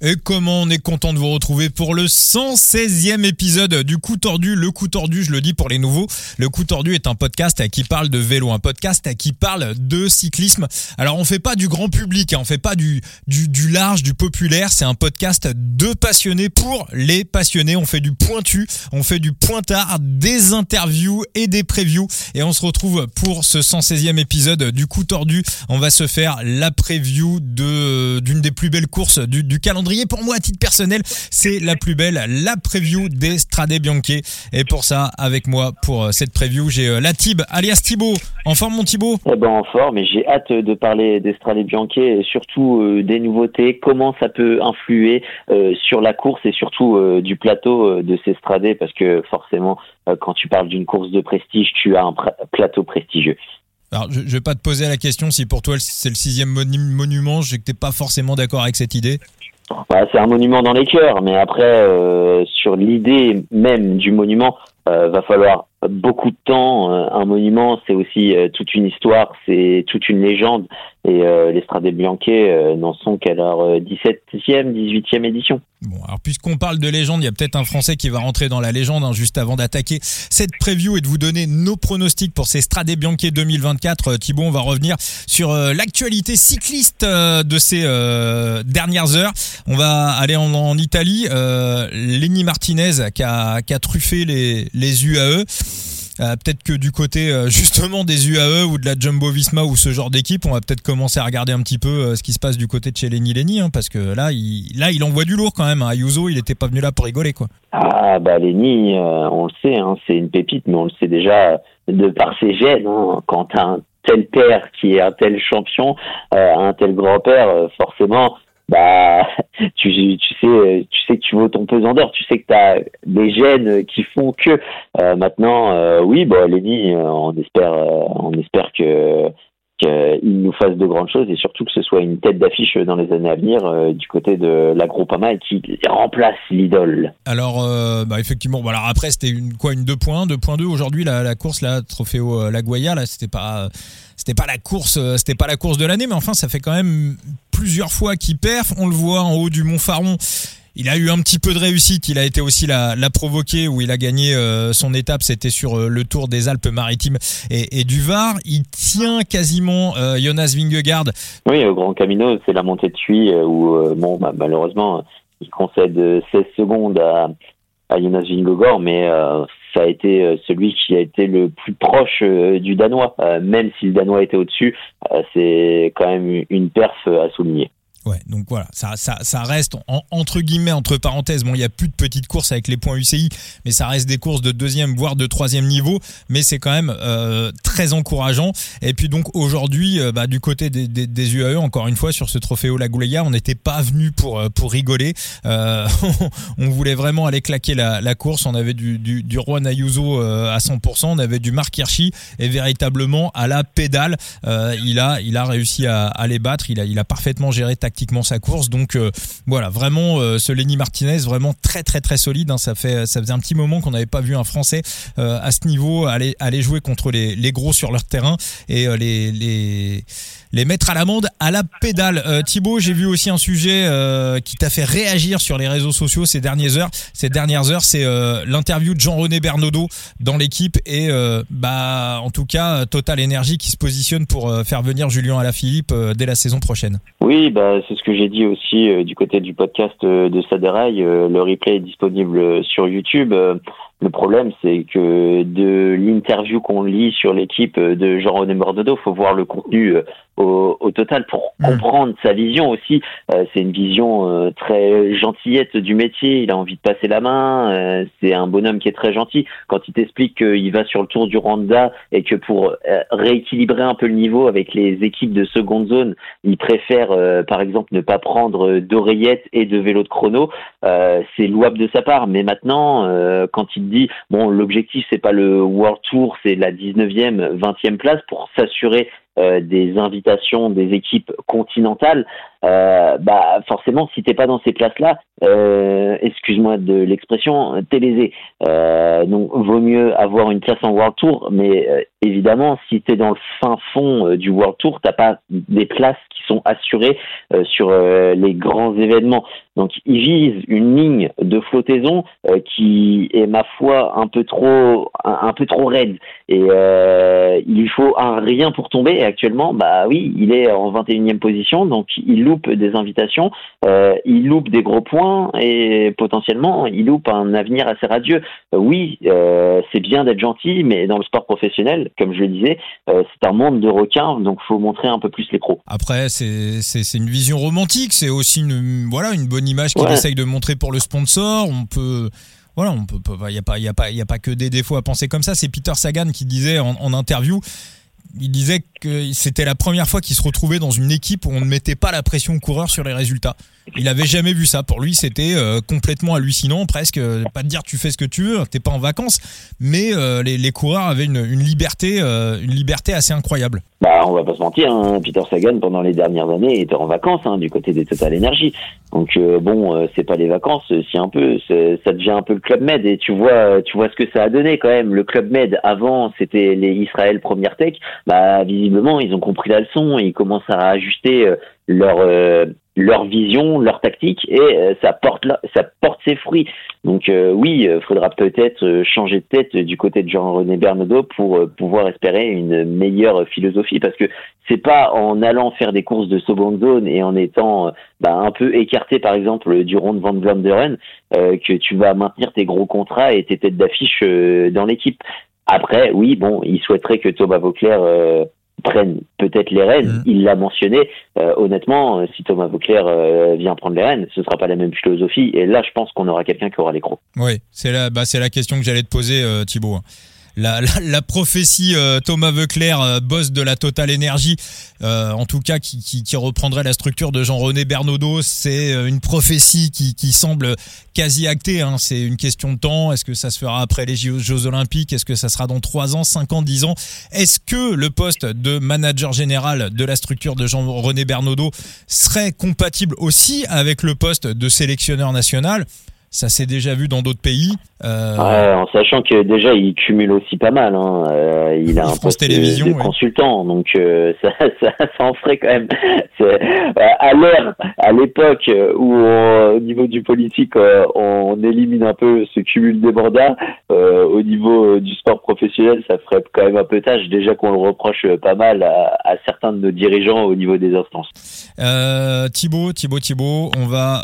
Et comment on est content de vous retrouver pour le 116e épisode du coup tordu. Le coup tordu, je le dis pour les nouveaux, le coup tordu est un podcast qui parle de vélo, un podcast qui parle de cyclisme. Alors on fait pas du grand public, hein, on fait pas du, large, du populaire, c'est un podcast de passionnés pour les passionnés. On fait du pointu, on fait du pointard, des interviews et des previews. Et on se retrouve pour ce 116e épisode du coup tordu. On va se faire la preview de d'une des plus belles courses du calendrier pour moi, à titre personnel, c'est la plus belle, la preview des Strade Bianche. Et pour ça, avec moi, pour euh, cette preview, j'ai euh, la Tib, alias Thibaut. En forme, mon Thibaut? Eh ben, En forme, et j'ai hâte de parler des Strade Bianche et surtout euh, des nouveautés, comment ça peut influer sur la course et surtout du plateau de ces Strade, parce que forcément, quand tu parles d'une course de prestige, tu as un plateau prestigieux. Alors, je, ne vais pas te poser la question si pour toi c'est le sixième monument, je sais que t'es pas forcément d'accord avec cette idée. Bah, c'est un monument dans les cœurs, mais après, euh, sur l'idée même du monument, euh, va falloir beaucoup de temps. Euh, un monument, c'est aussi euh, toute une histoire, c'est toute une légende. Et euh, les Strade Bianche n'en sont qu'à leur 17e, 18e édition. Bon, alors puisqu'on parle de légende, il y a peut-être un Français qui va rentrer dans la légende hein, juste avant d'attaquer cette preview et de vous donner nos pronostics pour ces Strade Bianche 2024. Thibaut, on va revenir sur l'actualité cycliste de ces dernières heures. On va aller en, Italie. Lenny Martinez qui a, qui a truffé les, les UAE. Euh, peut-être que du côté euh, justement des UAE ou de la Jumbo Visma ou ce genre d'équipe, on va peut-être commencer à regarder un petit peu euh, ce qui se passe du côté de chez Lenny Lenny, hein, parce que là, il, là, il envoie du lourd quand même. Hein. Ayuso, il n'était pas venu là pour rigoler, quoi. Ah bah Lenny, on le sait, hein, c'est une pépite, mais on le sait déjà de par ses gènes. Hein. quand un tel père qui est un tel champion, un tel grand-père, forcément bah tu, tu sais tu sais que tu vaux ton pesant d'or tu sais que tu des gènes qui font que euh, maintenant euh, oui bon Lenny euh, on espère on espère que qu'il nous fasse de grandes choses et surtout que ce soit une tête d'affiche dans les années à venir du côté de la Groupama et qui remplace l'idole. Alors bah effectivement, après c'était une quoi une 2 points, 2.2 aujourd'hui la, la course là Trofeo La Guaya là c'était pas c'était pas la course c'était pas la course de l'année mais enfin ça fait quand même plusieurs fois qu'il perf. On le voit en haut du Mont Faron. Il a eu un petit peu de réussite. Il a été aussi la, la provoqué où il a gagné euh, son étape. C'était sur euh, le Tour des Alpes-Maritimes et, du Var. Il tient quasiment euh, Jonas Vingegaard. Oui, au Grand Camino, c'est la montée de Chuy où bon, bah, malheureusement, il concède 16 secondes à, à Jonas Vingegaard, mais ça a été celui qui a été le plus proche du Danois. même si le Danois était au-dessus, c'est quand même une perf à souligner. Ouais, donc voilà, ça, ça, ça reste entre guillemets, entre parenthèses. Bon, il n'y a plus de petites courses avec les points UCI, mais ça reste des courses de deuxième, voire de troisième niveau. Mais c'est quand même euh, très encourageant. Et puis donc aujourd'hui, euh, bah, du côté des, des, des, UAE, encore une fois, sur ce trophée La Gouleya, on n'était pas venu pour, euh, pour rigoler. Euh, on voulait vraiment aller claquer la, la course. On avait du, du, du Juan Ayuso à 100%, on avait du Marc Hirschi, et véritablement à la pédale, il, a, il a réussi à, à les battre. Il a, il a parfaitement géré tactiquement sa course. Donc euh, voilà, vraiment euh, ce Lenny Martinez, vraiment très très très solide. Hein. Ça fait ça faisait un petit moment qu'on n'avait pas vu un Français euh, à ce niveau aller aller jouer contre les, les gros sur leur terrain et les les les mettre à l'amende à la pédale. Euh, Thibaut, j'ai vu aussi un sujet euh, qui t'a fait réagir sur les réseaux sociaux ces dernières heures. Ces dernières heures, c'est euh, l'interview de Jean-René Bernaudot dans l'équipe et bah en tout cas Total Energy qui se positionne pour faire venir Julien Alaphilippe dès la saison prochaine. Oui, bah c'est ce que j'ai dit aussi du côté du podcast de Saderail. le replay est disponible sur YouTube. Le problème, c'est que de l'interview qu'on lit sur l'équipe de Jean-René Bordeaux, faut voir le contenu euh, au, au total pour mm. comprendre sa vision aussi. Euh, c'est une vision euh, très gentillette du métier. Il a envie de passer la main. c'est un bonhomme qui est très gentil. Quand il t'explique qu'il va sur le Tour du Rwanda et que pour rééquilibrer un peu le niveau avec les équipes de seconde zone, il préfère, par exemple, ne pas prendre d'oreillettes et de vélo de chrono. c'est louable de sa part. Mais maintenant, quand il dit bon l'objectif c'est pas le World Tour, c'est la 19e, 20e place pour s'assurer euh, des invitations des équipes continentales. Bah forcément, si t'es pas dans ces places-là, excuse-moi de l'expression, t'es lésé. donc, vaut mieux avoir une place en World Tour, mais évidemment, si t'es dans le fin fond du World Tour, t'as pas des places qui sont assurées sur les grands événements. Donc, ils visent une ligne de flottaison qui est ma foi un peu trop, un, peu trop raide. Et euh, il faut un rien pour tomber. Et actuellement, bah oui, il est en 21e position, donc il loupe des invitations, euh, il loupe des gros points et potentiellement il loupe un avenir assez radieux. Euh, oui, c'est bien d'être gentil, mais dans le sport professionnel, comme je le disais, c'est un monde de requins, donc faut montrer un peu plus les pros. Après, c'est une vision romantique, c'est aussi une voilà une bonne image qu'il essaye de montrer pour le sponsor. On peut voilà, on peut, il n'y a pas, il a pas, il a pas que des défauts à penser comme ça. C'est Peter Sagan qui disait en, en interview, il disait que c'était la première fois qu'il se retrouvait dans une équipe où on ne mettait pas la pression au coureur sur les résultats. Il avait jamais vu ça. Pour lui, c'était euh, complètement hallucinant, presque. Euh, pas de dire tu fais ce que tu veux, t'es pas en vacances, mais euh, les, coureurs avaient une, liberté, une liberté assez incroyable. Bah, on va pas se mentir, hein. Peter Sagan pendant les dernières années était en vacances hein, du côté des Total Energy. Donc bon, c'est pas les vacances, si un peu, ça devient un peu le club Med et tu vois, tu vois ce que ça a donné quand même. Le club Med avant, c'était les Israël Première Tech. Bah visiblement, ils ont compris la leçon ils commencent à ajuster leur leur vision, leur tactique, et euh, ça porte ça porte ses fruits. Donc euh, oui, il euh, faudra peut-être changer de tête du côté de Jean-René Bernaudot pour pouvoir espérer une meilleure philosophie, parce que c'est pas en allant faire des courses de seconde zone et en étant bah, un peu écarté, par exemple, du rond de Van Vlaanderen, que tu vas maintenir tes gros contrats et tes têtes d'affiche dans l'équipe. Après, oui, bon, il souhaiterait que Thomas Vauclair prennent peut-être les rênes. Mm. Il l'a mentionné. Euh, honnêtement, euh, si Thomas Vauclair euh, vient prendre les rênes, ce sera pas la même philosophie. Et là, je pense qu'on aura quelqu'un qui aura les crocs. Oui, c'est la, bah, c'est la question que j'allais te poser, Thibaut la, prophétie euh, Thomas Veuclair, euh, boss de la Total Energy, euh, en tout cas qui, reprendrait la structure de Jean-René Bernaudot, c'est une prophétie qui, qui semble quasi actée. Hein. C'est une question de temps. Est-ce que ça se fera après les Jeux, Olympiques? Est-ce que ça sera dans 3 ans, 5 ans, 10 ans? Est-ce que le poste de manager général de la structure de Jean-René Bernaudot serait compatible aussi avec le poste de sélectionneur national? Ça s'est déjà vu dans d'autres pays. Euh... Ouais, en sachant que déjà il cumule aussi pas mal. Hein. Euh, il a un poste télévision, de, consultant, donc euh, ça, ça, ça, en ferait quand même. À l'ère, à l'époque où au niveau du politique on élimine un peu ce cumul des mandats, au niveau du sport professionnel, ça ferait quand même un peu tâche. Déjà qu'on le reproche pas mal à, à, certains de nos dirigeants au niveau des instances. Thibaut, Thibaut, Thibaut, on va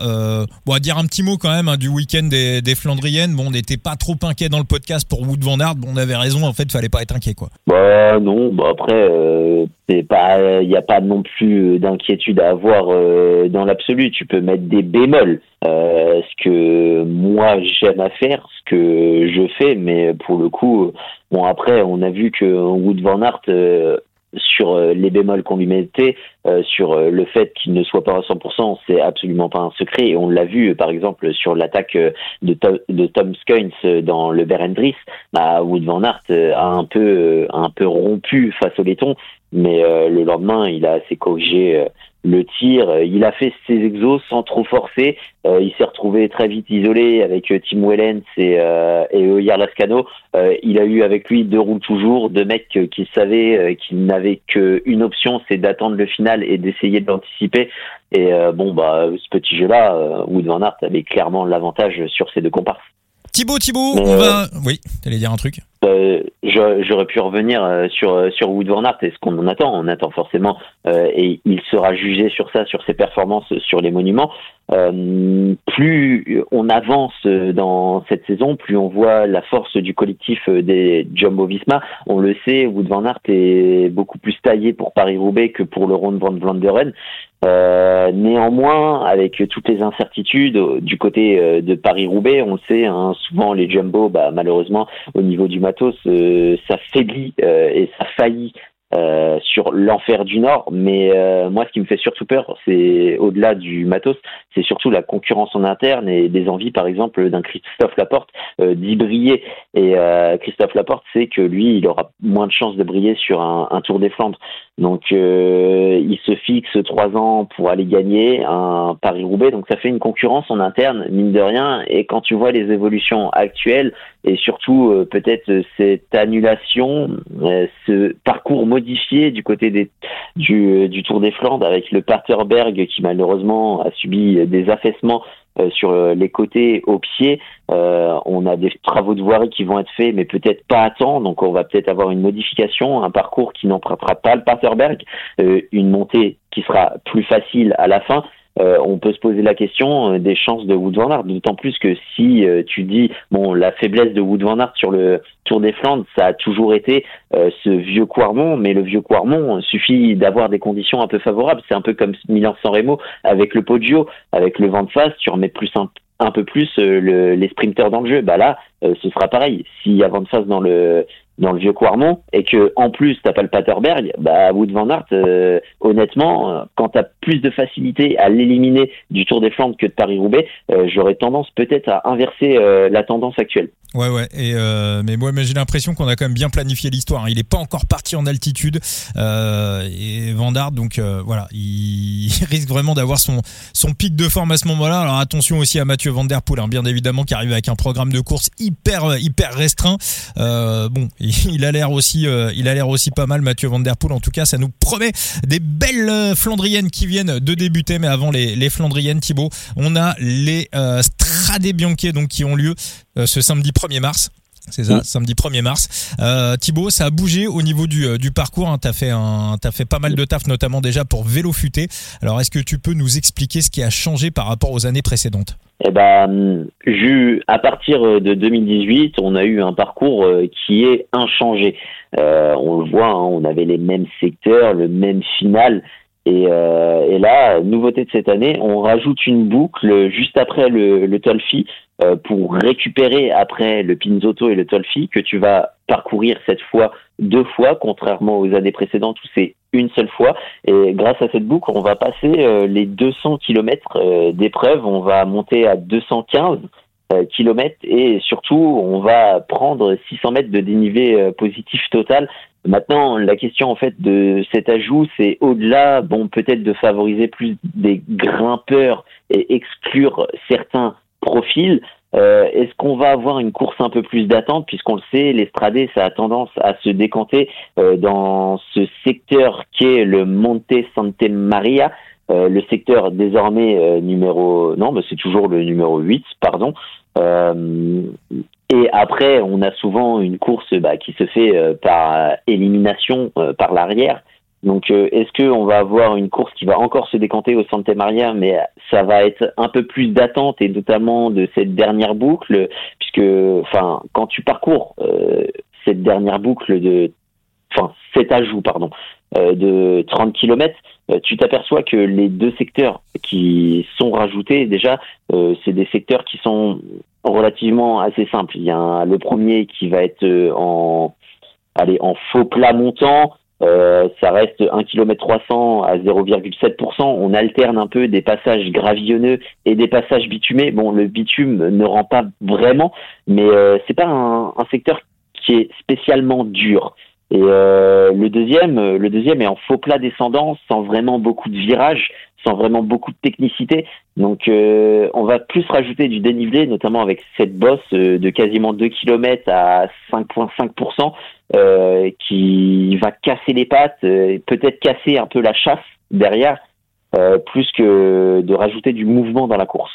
bon, dire un petit mot quand même hein, du week-end des, des, Flandriennes. Bon, on n'était pas trop inquiet dans le podcast pour Wood Van Aert. On avait raison. En fait, fallait pas être inquiet, quoi. Bah non. Bah après, euh, il n'y a pas non plus d'inquiétude à avoir euh, dans l'absolu. Tu peux mettre des bémols. Euh, ce que moi j'aime à faire, ce que je fais, mais pour le coup, bon après, on a vu que Wood Van Aert sur euh, les bémols qu'on lui mettait, euh, sur euh, le fait qu'il ne soit pas à 100%, c'est absolument pas un secret. Et on l'a vu, par exemple, sur l'attaque de, de Tom dans le Berendries, bah, Wood Van Aert a un peu, un peu rompu face au laiton, mais le lendemain, il a assez corrigé le tir. Euh, il a fait ses exos sans trop forcer. Euh, il s'est retrouvé très vite isolé avec euh, Tim Wellens et, euh, et Lascano. il a eu avec lui deux roules toujours, deux mecs qui savaient qu'il n'avait qu'une option, c'est d'attendre le final et d'essayer de l'anticiper. Et bon, bah, ce petit jeu-là, Wood Van Aert avait clairement l'avantage sur ces deux comparses. Thibaut, Thibaut, on va. Oui, t'allais dire un truc. Euh, j'aurais pu revenir euh, sur euh, sur Wood Van Aert et ce qu'on en attend. On attend forcément et il sera jugé sur ça, sur ses performances sur les monuments. plus on avance dans cette saison, plus on voit la force du collectif des Jumbo-Visma. On le sait, Wood Van Aert est beaucoup plus taillé pour Paris-Roubaix que pour le Ronde van Vlaanderen. Euh, néanmoins, avec toutes les incertitudes du côté de Paris-Roubaix, on le sait, hein, souvent les jumbo, bah, malheureusement, au niveau du matos, euh, ça faiblit euh, et ça faillit euh, sur l'enfer du Nord. Mais euh, moi, ce qui me fait surtout peur, c'est au-delà du matos, c'est surtout la concurrence en interne et des envies, par exemple, d'un Christophe Laporte euh, d'y briller. Et Christophe Laporte sait que lui, il aura moins de chances de briller sur un, un Tour des Flandres. Donc, il se fixe trois ans pour aller gagner un Paris-Roubaix. Donc, ça fait une concurrence en interne, mine de rien. Et quand tu vois les évolutions actuelles et surtout peut-être cette annulation, ce parcours modifié du côté du, Tour des Flandres avec le Paterberg qui malheureusement a subi des affaissements euh, sur euh, les côtés au pied. Euh, on a des travaux de voirie qui vont être faits, mais peut-être pas à temps. Donc on va peut-être avoir une modification, un parcours qui n'empruntera pas le Paterberg, une montée qui sera plus facile à la fin. Euh, on peut se poser la question euh, des chances de Wood van Aert. D'autant plus que si euh, tu dis bon la faiblesse de Wood van Aert sur le Tour des Flandres, ça a toujours été ce vieux Quarmont, mais le vieux Quarmont suffit d'avoir des conditions un peu favorables. C'est un peu comme Milan-San Remo avec le Poggio, avec le vent de face, tu remets plus un, un peu plus les sprinters dans le jeu. Bah là, ce sera pareil. S'il y a de face dans le dans le vieux Quarmont et que en plus t'as pas le Paterberg, bah Wood van Aert, euh, honnêtement, euh, quand t'as plus de facilité à l'éliminer du Tour des Flandres que de Paris-Roubaix, euh, j'aurais tendance peut-être à inverser la tendance actuelle. Ouais, ouais. Et euh, mais moi, j'ai l'impression qu'on a quand même bien planifié l'histoire. Hein. Il est pas encore parti en altitude. Euh, et Vandard, donc euh, voilà, il, risque vraiment d'avoir son son pic de forme à ce moment-là. Alors attention aussi à Mathieu Van Der Poel, hein, bien évidemment, qui arrive avec un programme de course hyper hyper restreint. Euh, bon, il a l'air aussi, euh, il a l'air aussi pas mal, Mathieu Van Der Poel. En tout cas, ça nous promet des belles Flandriennes qui viennent de débuter. Mais avant les Flandriennes, Thibaut, on a les donc qui ont lieu ce samedi 1er mars. C'est ça, samedi 1er mars. Euh, Thibaut, ça a bougé au niveau du, euh, du parcours. Hein. Tu as, as fait pas mal de taf, notamment déjà pour Vélo Futé. Alors, est-ce que tu peux nous expliquer ce qui a changé par rapport aux années précédentes? Eh ben, à partir de 2018, on a eu un parcours euh, qui est inchangé. Euh, on le voit, hein, on avait les mêmes secteurs, le même final. Et, euh, et, là, nouveauté de cette année, on rajoute une boucle juste après le, le Tolfi euh, pour récupérer après le Pinzotto et le Tolfi que tu vas parcourir cette fois deux fois, contrairement aux années précédentes où c'est une seule fois. Et grâce à cette boucle, on va passer euh, les 200 km euh, d'épreuve, on va monter à 215 km et surtout on va prendre 600 mètres de dénivelé positif total Maintenant, la question en fait de cet ajout, c'est au-delà, bon, peut-être de favoriser plus des grimpeurs et exclure certains profils. Euh, Est-ce qu'on va avoir une course un peu plus d'attente? Puisqu'on le sait, l'Estrade, ça a tendance à se décanter euh, dans ce secteur qui est le Monte Santa Maria, euh, le secteur désormais euh, numéro non, mais c'est toujours le numéro 8, pardon. Euh, et après, on a souvent une course bah, qui se fait euh, par élimination euh, par l'arrière. Donc, est-ce qu'on va avoir une course qui va encore se décanter au Santa Maria, mais ça va être un peu plus d'attente et notamment de cette dernière boucle, puisque, enfin, quand tu parcours cette dernière boucle de, enfin, cet ajout, pardon, de 30 km, tu t'aperçois que les deux secteurs qui sont rajoutés, déjà, c'est des secteurs qui sont relativement assez simple. Il y a le premier qui va être euh, en, allez, en faux plat montant. Euh, ça reste 1 km 300 à 0,7%. On alterne un peu des passages gravillonneux et des passages bitumés. Bon, le bitume ne rend pas vraiment, mais euh, c'est pas un, un, secteur qui est spécialement dur. Et euh, le deuxième, le deuxième est en faux plat descendant, sans vraiment beaucoup de virages sans vraiment beaucoup de technicité. Donc euh, on va plus rajouter du dénivelé, notamment avec cette bosse euh, de quasiment 2 km à 5,5%, euh, qui va casser les pattes, peut-être casser un peu la chasse derrière, plus que de rajouter du mouvement dans la course.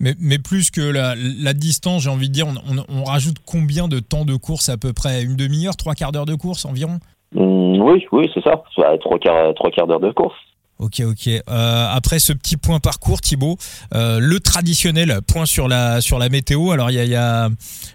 Mais, mais plus que la, la distance, j'ai envie de dire, on, on, rajoute combien de temps de course à peu près? Une demi-heure, trois quarts d'heure de course environ? Mmh, Oui, oui, c'est ça. Trois quarts, trois quarts d'heure de course. Ok, ok. Euh, après ce petit point parcours, Thibaut, euh, le traditionnel point sur la sur la météo. Alors il y a, y a,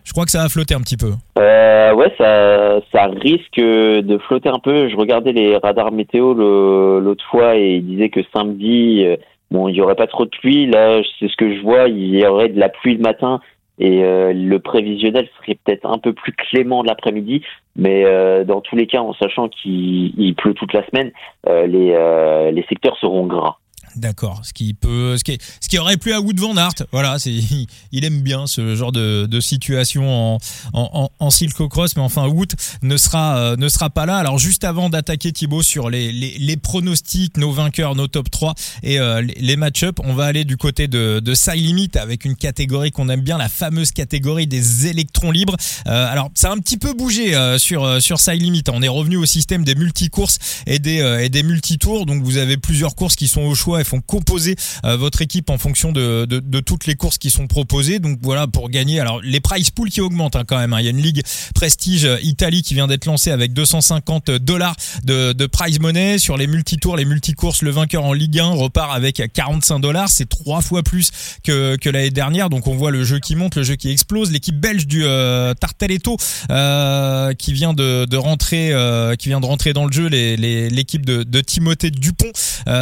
je crois que ça va flotter un petit peu. Euh, ouais, ça ça risque de flotter un peu. Je regardais les radars météo l'autre fois et ils disaient que samedi, bon, il y aurait pas trop de pluie. Là, c'est ce que je vois. Il y aurait de la pluie le matin et le prévisionnel serait peut-être un peu plus clément l'après-midi, mais dans tous les cas, en sachant qu'il pleut toute la semaine, les, les secteurs seront gras. D'accord. Ce qui peut, ce qui, ce qui aurait plu à Wood Van Aert. Voilà, c'est, il aime bien ce genre de, situation en, en, en, Cross, mais enfin Wood ne sera, euh, ne sera pas là. Alors juste avant d'attaquer Thibaut sur les, les, les, pronostics, nos vainqueurs, nos top 3 et euh, les, match-up, on va aller du côté de, de Side Limit avec une catégorie qu'on aime bien, la fameuse catégorie des électrons libres. Euh, alors ça a un petit peu bougé sur sur Side Limit. On est revenu au système des multi-courses et des et des multi-tours. Donc vous avez plusieurs courses qui sont au choix font composer euh, votre équipe en fonction de, toutes les courses qui sont proposées. Donc voilà, pour gagner. Alors les price pools qui augmentent hein, quand même. Hein. Il y a une ligue Prestige euh, Italie qui vient d'être lancée avec 250 dollars de, prize money sur les multi-tours, les multi-courses. Le vainqueur en Ligue 1 repart avec 45 dollars. C'est trois fois plus que, l'année dernière. Donc on voit le jeu qui monte, le jeu qui explose. L'équipe belge du euh, Tartaletto euh, qui vient de, rentrer, qui vient de rentrer dans le jeu. L'équipe de, Timothée Dupont,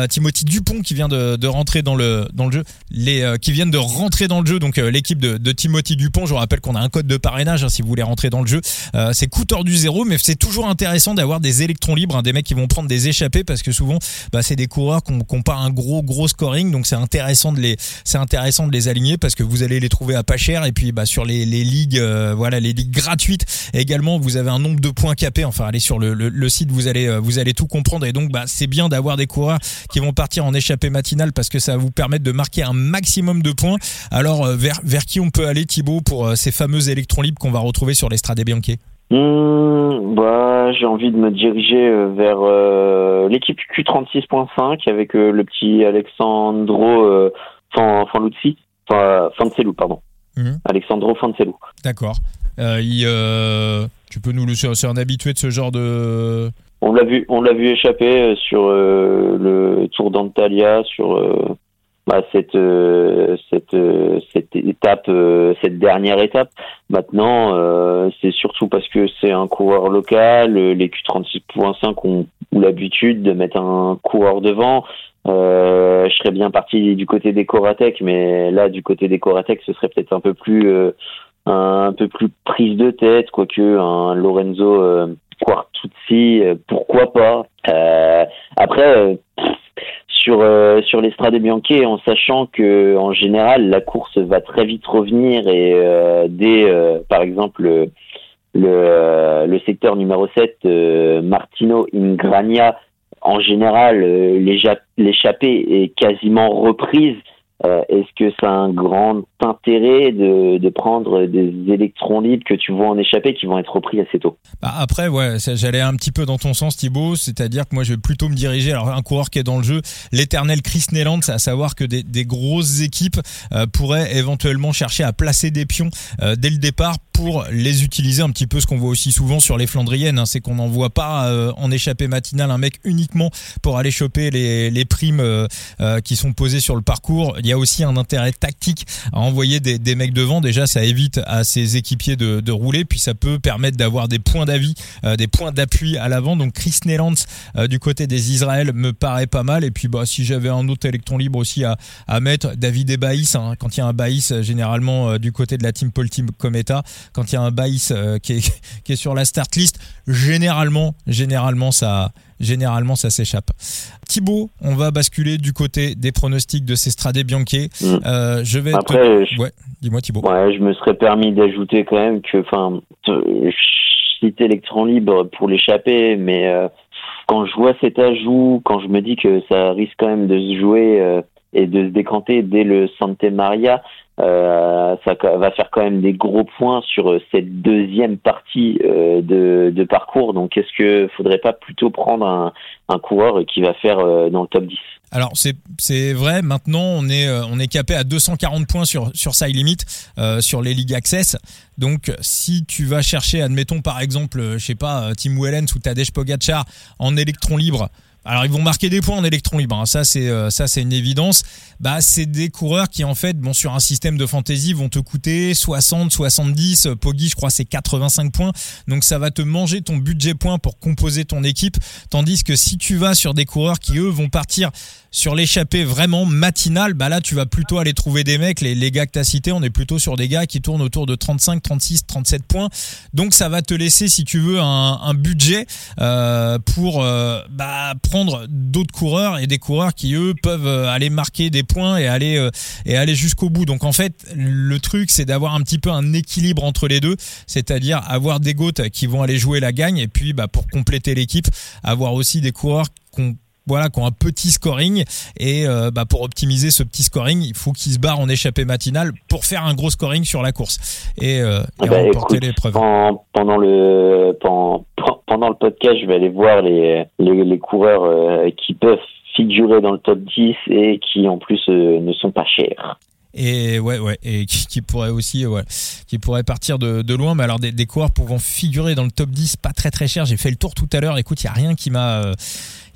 Timothy Dupont qui vient de, de, rentrer dans le dans le jeu, les euh, qui viennent de rentrer dans le jeu. Donc euh, l'équipe de, de, Timothy Dupont, je vous rappelle qu'on a un code de parrainage hein, si vous voulez rentrer dans le jeu. Euh, c'est coût du zéro, mais c'est toujours intéressant d'avoir des électrons libres, hein, des mecs qui vont prendre des échappées parce que souvent, bah, c'est des coureurs qui n'ont pas un gros gros scoring, donc c'est intéressant de les c'est intéressant de les aligner parce que vous allez les trouver à pas cher et puis bah sur les, les ligues voilà les ligues gratuites également vous avez un nombre de points capés. Enfin allez sur le, le, le site vous allez vous allez tout comprendre et donc bah c'est bien d'avoir des coureurs qui vont partir en échappée matinale parce que ça va vous permettre de marquer un maximum de points. Alors euh, vers, vers qui on peut aller Thibaut pour euh, ces fameux électrons libres qu'on va retrouver sur l'Estrade Bianchi mmh, bah, j'ai envie de me diriger euh, vers l'équipe Q36.5 avec le petit Alexandro Fanluzzi, enfin Fancelou, pardon. Mmh. Alexandro Fancelou. D'accord. tu peux nous le c'est un habitué de ce genre de on l'a vu, on l'a vu échapper euh, sur euh, le Tour d'Antalya, sur euh, bah, cette cette cette étape, cette dernière étape. Maintenant, c'est surtout parce que c'est un coureur local. Les Q36.5 ont, ont l'habitude de mettre un coureur devant. je serais bien parti du côté des Coratec, mais là, du côté des Coratec, ce serait peut-être un peu plus un peu plus prise de tête, quoique un Lorenzo Quartuzzi, euh, pourquoi pas. Euh, après, euh, sur sur l'estrade Bianchi, en sachant que en général la course va très vite revenir et dès par exemple le, le, secteur numéro 7 Martino Ingrania en général l'échappée est quasiment reprise euh, est-ce que ça a un grand intérêt de, de, prendre des électrons libres que tu vois en échapper qui vont être repris assez tôt? Bah Après, ouais, j'allais un petit peu dans ton sens, Thibaut, c'est-à-dire que moi, je vais plutôt me diriger. Alors, un coureur qui est dans le jeu, l'éternel Chris Neland, c'est à savoir que des, des grosses équipes euh, pourraient éventuellement chercher à placer des pions euh, dès le départ pour les utiliser un petit peu ce qu'on voit aussi souvent sur les Flandriennes, hein, c'est qu'on n'en voit pas en échappée matinale un mec uniquement pour aller choper les, les primes qui sont posées sur le parcours il y a aussi un intérêt tactique à envoyer des, mecs devant. Déjà, ça évite à ses équipiers de, rouler, puis ça peut permettre d'avoir des points d'avis, euh, des points d'appui à l'avant. Donc Chris Nelands euh, du côté des Israël me paraît pas mal. Et puis bah si j'avais un autre électron libre aussi à, mettre, David et Baïs. Hein, quand il y a un Baïs, généralement euh, du côté de la team Paul Team Cometa, quand il y a un Baïs qui est, qui est sur la start list, généralement, généralement ça généralement ça s'échappe. Thibaut, on va basculer du côté des pronostics de ces Bianchi. Mm. Euh, je vais Après, ouais, dis-moi Thibaut. Ouais, je me serais permis d'ajouter quand même que, enfin, je cite électron libre pour l'échapper, mais euh, quand je vois cet ajout, quand je me dis que ça risque quand même de se jouer euh, et de se décanter dès le Santa Maria, euh, ça va faire quand même des gros points sur euh, cette deuxième partie euh, de, parcours. Donc, est-ce que faudrait pas plutôt prendre un, coureur qui va faire dans le top 10 alors c'est vrai. Maintenant on est on est capé à 240 points sur sur side limit sur les ligues access. Donc si tu vas chercher, admettons par exemple, je sais pas, Tim Wellens ou Tadej Pogacar en électron libre alors ils vont marquer des points en électron libre, hein. ça c'est euh, ça c'est une évidence. Bah c'est des coureurs qui en fait bon sur un système de fantasy vont te coûter 60, 70, Poggi je crois c'est 85 points. Donc ça va te manger ton budget points pour composer ton équipe tandis que si tu vas sur des coureurs qui eux vont partir sur l'échappée vraiment matinale, bah là tu vas plutôt aller trouver des mecs, les, les gars que tu as cités, on est plutôt sur des gars qui tournent autour de 35, 36, 37 points. Donc ça va te laisser, si tu veux, un, budget euh, pour euh, bah, prendre d'autres coureurs et des coureurs qui eux peuvent euh, aller marquer des points et aller aller jusqu'au bout. Donc en fait, le truc c'est d'avoir un petit peu un équilibre entre les deux, c'est-à-dire avoir des gouttes qui vont aller jouer la gagne et puis bah, pour compléter l'équipe, avoir aussi des coureurs qu'on voilà, qui ont un petit scoring. Et euh, bah, pour optimiser ce petit scoring, il faut qu'ils se barrent en échappée matinale pour faire un gros scoring sur la course et, euh, et Bah, remporter l'épreuve. Pendant, pendant le pendant, pendant le podcast, je vais aller voir les les, les coureurs euh, qui peuvent figurer dans le top 10 et qui en plus euh, ne sont pas chers. Et ouais, ouais, et qui, pourrait aussi, euh, ouais, qui pourrait partir de, de loin. Mais alors des, des coureurs pouvant figurer dans le top 10, pas très très cher. J'ai fait le tour tout à l'heure. Écoute, il y a rien qui m'a, euh,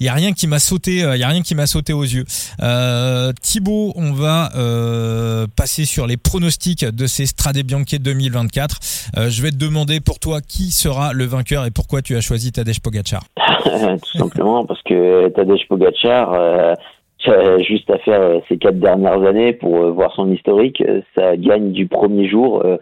il y a rien qui m'a sauté, euh, il y a rien qui m'a sauté aux yeux. Euh, Thibaut, on va euh, passer sur les pronostics de ces Strade Bianche 2024. Euh, je vais te demander pour toi qui sera le vainqueur et pourquoi tu as choisi Tadej Pogacar. Tout simplement parce que Tadej Pogacar, euh, juste à faire euh, ces quatre dernières années pour euh, voir son historique. Euh, Ça gagne du premier jour, euh,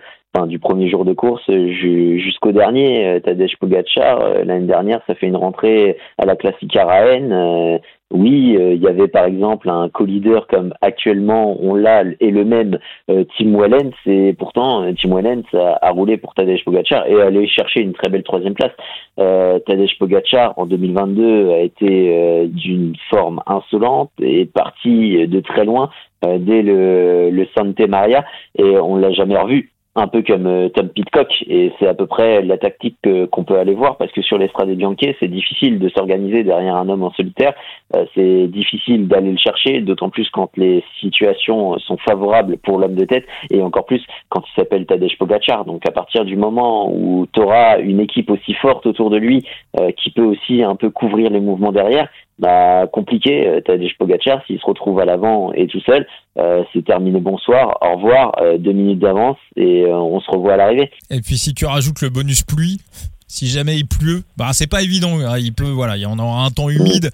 du premier jour de course euh, ju- jusqu'au dernier. Euh, Tadej Pogacar, euh, l'année dernière, ça fait une rentrée à la Classique Araen. Euh, oui, il y avait par exemple un co-leader comme actuellement on l'a et le même Tim Wellens et pourtant Tim Wellens a, roulé pour Tadej Pogacar et allé chercher une très belle troisième place. Tadej Pogacar en 2022 a été d'une forme insolente et parti de très loin dès le, le Santa Maria et on l'a jamais revu. Un peu comme euh, Tom Pitcock et c'est à peu près la tactique que- qu'on peut aller voir parce que sur les Strade Bianche c'est difficile de s'organiser derrière un homme en solitaire euh, c'est difficile d'aller le chercher, d'autant plus quand les situations sont favorables pour l'homme de tête, et encore plus quand il s'appelle Tadej Pogacar. Donc à partir du moment où tu auras une équipe aussi forte autour de lui, euh, qui peut aussi un peu couvrir les mouvements derrière, bah compliqué, Tadej Pogacar, s'il se retrouve à l'avant et tout seul, euh, c'est terminé, bonsoir, au revoir, euh, deux minutes d'avance, et euh, on se revoit à l'arrivée. Et puis si tu rajoutes le bonus pluie, si jamais il pleut, bah c'est pas évident. hein, Il pleut, voilà, il y en aura un temps humide.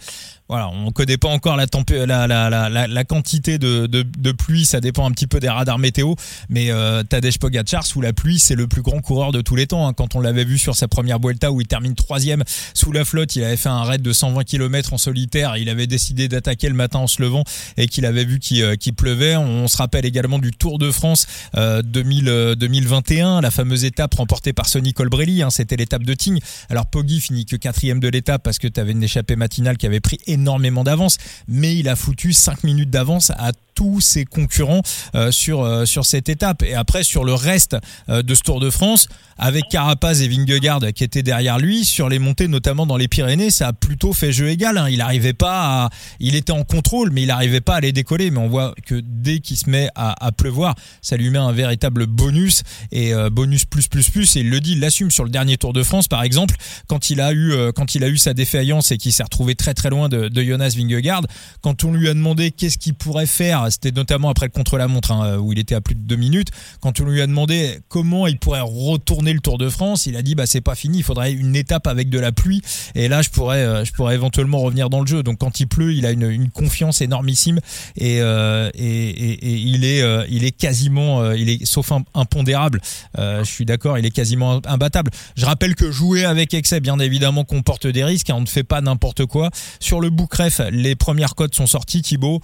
Voilà, on connaît pas encore la, la, la, la, la, quantité de, de, de pluie, ça dépend un petit peu des radars météo. Mais euh, Tadej Pogacar sous la pluie, c'est le plus grand coureur de tous les temps. hein. Quand on l'avait vu sur sa première Vuelta où il termine troisième sous la flotte, il avait fait un raid de 120 km en solitaire. Il avait décidé d'attaquer le matin en se levant et qu'il avait vu qu'il euh, pleuvait. On, se rappelle également du Tour de France euh, 2000, euh, 2021, la fameuse étape remportée par Sonny Colbrelli. hein, C'était l'étape de Tignes. Alors Poggi finit que quatrième de l'étape parce que tu avais une échappée matinale qui avait pris énormément d'avance, mais il a foutu 5 minutes d'avance à tous ses concurrents euh, sur euh, sur cette étape. Et après sur le reste euh, de ce Tour de France avec Carapaz et Vingegaard qui étaient derrière lui sur les montées notamment dans les Pyrénées ça a plutôt fait jeu égal hein. il arrivait pas à, il était en contrôle mais il arrivait pas à les décoller. Mais on voit que dès qu'il se met à, à pleuvoir ça lui met un véritable bonus et bonus plus plus plus. Et il le dit il l'assume sur le dernier Tour de France par exemple quand il a eu euh, quand il a eu sa défaillance et qu'il s'est retrouvé très très loin de, de Jonas Vingegaard. Quand on lui a demandé qu'est-ce qu'il pourrait faire c'était notamment après le contre-la-montre hein, où il était à plus de deux minutes. Quand on lui a demandé comment il pourrait retourner le Tour de France, il a dit bah c'est pas fini, il faudrait une étape avec de la pluie et là je pourrais euh, je pourrais éventuellement revenir dans le jeu. Donc quand il pleut, il a une, confiance énormissime et, euh, il est euh, il est quasiment il est sauf impondérable. Je suis d'accord, il est quasiment imbattable. Je rappelle que jouer avec excès, bien évidemment, comporte des risques. hein, on ne fait pas n'importe quoi. Sur le boucref, les premières cotes sont sorties. Thibaut,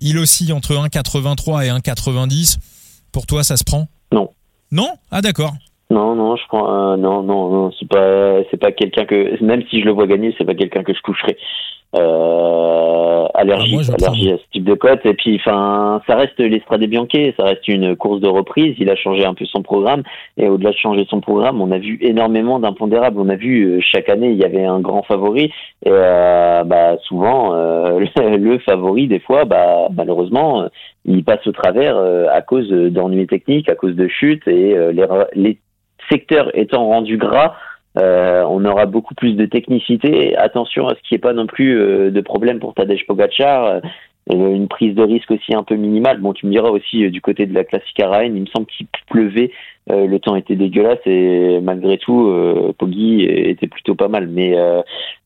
il oscille entre 1,83 et 1,90. Pour toi, ça se prend? Non. Non? Ah d'accord. Non, non, je prends, euh, non, non, non, c'est pas, c'est pas quelqu'un que, même si je le vois gagner, c'est pas quelqu'un que je toucherai. Euh, allergie, Ah, allergie à ce type de cote. Et puis, enfin, ça reste l'Estrade Bianche, ça reste une course de reprise. Il a changé un peu son programme. Et au-delà de changer son programme, on a vu énormément d'impondérables. On a vu euh, chaque année, il y avait un grand favori. Et euh, bah, souvent, euh, le, favori, des fois, bah, malheureusement, il passe au travers à cause d'ennuis techniques, à cause de chutes et les, les secteurs étant rendus gras, euh, on aura beaucoup plus de technicité. Attention à ce qu'il n'y ait pas non plus euh, de problème pour Tadej Pogacar. une prise de risque aussi un peu minimale. Bon, tu me diras aussi du côté de la classique Rennes, il me semble qu'il pleuvait, le temps était dégueulasse et malgré tout, Poggi était plutôt pas mal. Mais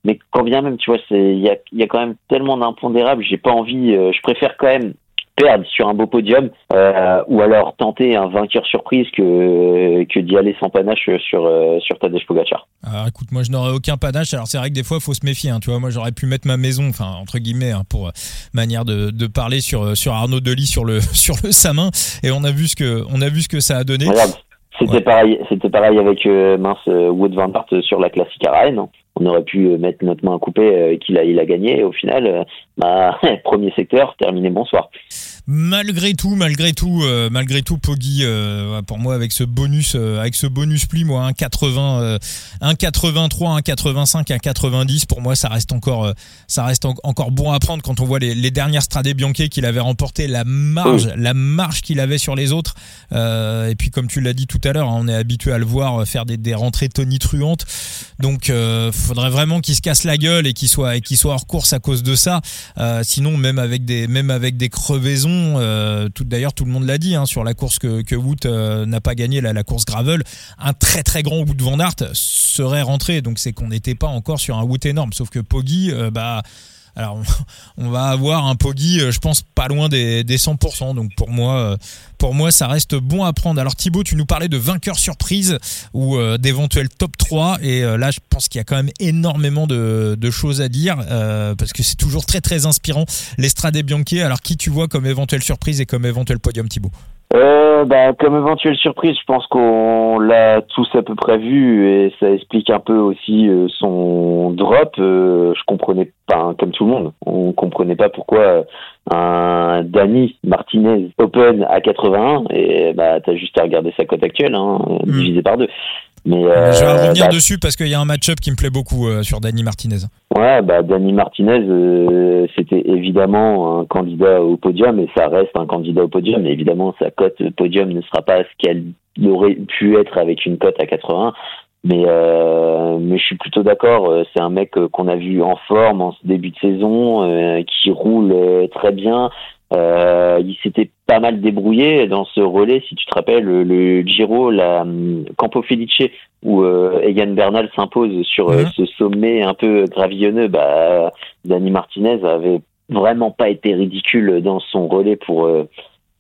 mais quand bien même, tu vois, il y a, y a quand même tellement d'impondérables. J'ai pas envie, je préfère quand même perdre sur un beau podium euh, ou alors tenter un vainqueur surprise que que d'y aller sans panache sur euh, sur Tadej Pogacar. Alors écoute, moi je n'aurais aucun panache. Alors c'est vrai que des fois il faut se méfier. Hein, tu vois, moi j'aurais pu mettre ma maison, enfin entre guillemets, hein, pour euh, manière de, de parler sur sur Arnaud Delis sur le sur le Samin et on a vu ce que on a vu ce que ça a donné. C'était pareil, c'était pareil avec mince Wood Van Aert sur la classique à Rennes on aurait pu mettre notre main à couper qu'il a il a gagné. Et au final bah, premier secteur terminé bonsoir malgré tout, malgré tout, euh, malgré tout, Poggi, euh, pour moi avec ce bonus, euh, avec ce bonus pli, moi un 80, un 83, un 85, un 90, pour moi ça reste encore, ça reste encore bon à prendre quand on voit les, dernières Strade Bianche qu'il avait remporté, la marge, la marge qu'il avait sur les autres. et puis comme tu l'as dit tout à l'heure, hein, on est habitué à le voir faire des, des rentrées tonitruantes. Donc faudrait vraiment qu'il se casse la gueule et qu'il soit et qu'il soit hors course à cause de ça. sinon même avec des même avec des crevaisons euh, tout d'ailleurs, tout le monde l'a dit hein, sur la course que, que euh, n'a pas gagné, la, la, course gravel. Un très très grand Wout van Aert serait rentré, donc c'est qu'on n'était pas encore sur un Wout énorme. Sauf que Poggi, euh, bah alors, on va avoir un Poggi, je pense, pas loin des, des 100%. Donc, pour moi, pour moi, ça reste bon à prendre. Alors, Thibaut, tu nous parlais de vainqueur surprise ou d'éventuels top 3. Et là, je pense qu'il y a quand même énormément de, de choses à dire parce que c'est toujours très, très inspirant. L'Estrade Bianchi. Alors, qui tu vois comme éventuelle surprise et comme éventuel podium, Thibaut? Euh, bah, comme éventuelle surprise, je pense qu'on l'a tous à peu près vu et ça explique un peu aussi euh, son drop. Euh, je comprenais pas, hein, comme tout le monde, on comprenait pas pourquoi un Dani Martinez Open à 81 et bah t'as juste à regarder sa cote actuelle, hein, hmm. divisé par deux. Mais je vais euh, revenir bah, dessus parce qu'il y a un match-up qui me plaît beaucoup sur Dani Martinez. Ouais, bah Dani Martinez, euh, c'était évidemment un candidat au podium et ça reste un candidat au podium. Mais évidemment, sa cote podium ne sera pas ce qu'elle aurait pu être avec une cote à 80. Mais mais je suis plutôt d'accord. C'est un mec qu'on a vu en forme en ce début de saison, qui roule très bien. Euh, il s'était pas mal débrouillé dans ce relais, si tu te rappelles, le, Giro, la hum, Campo Felice, où euh, Egan Bernal s'impose sur euh, mhm. ce sommet un peu gravillonneux. Bah, Dani Martinez avait vraiment pas été ridicule dans son relais pour euh,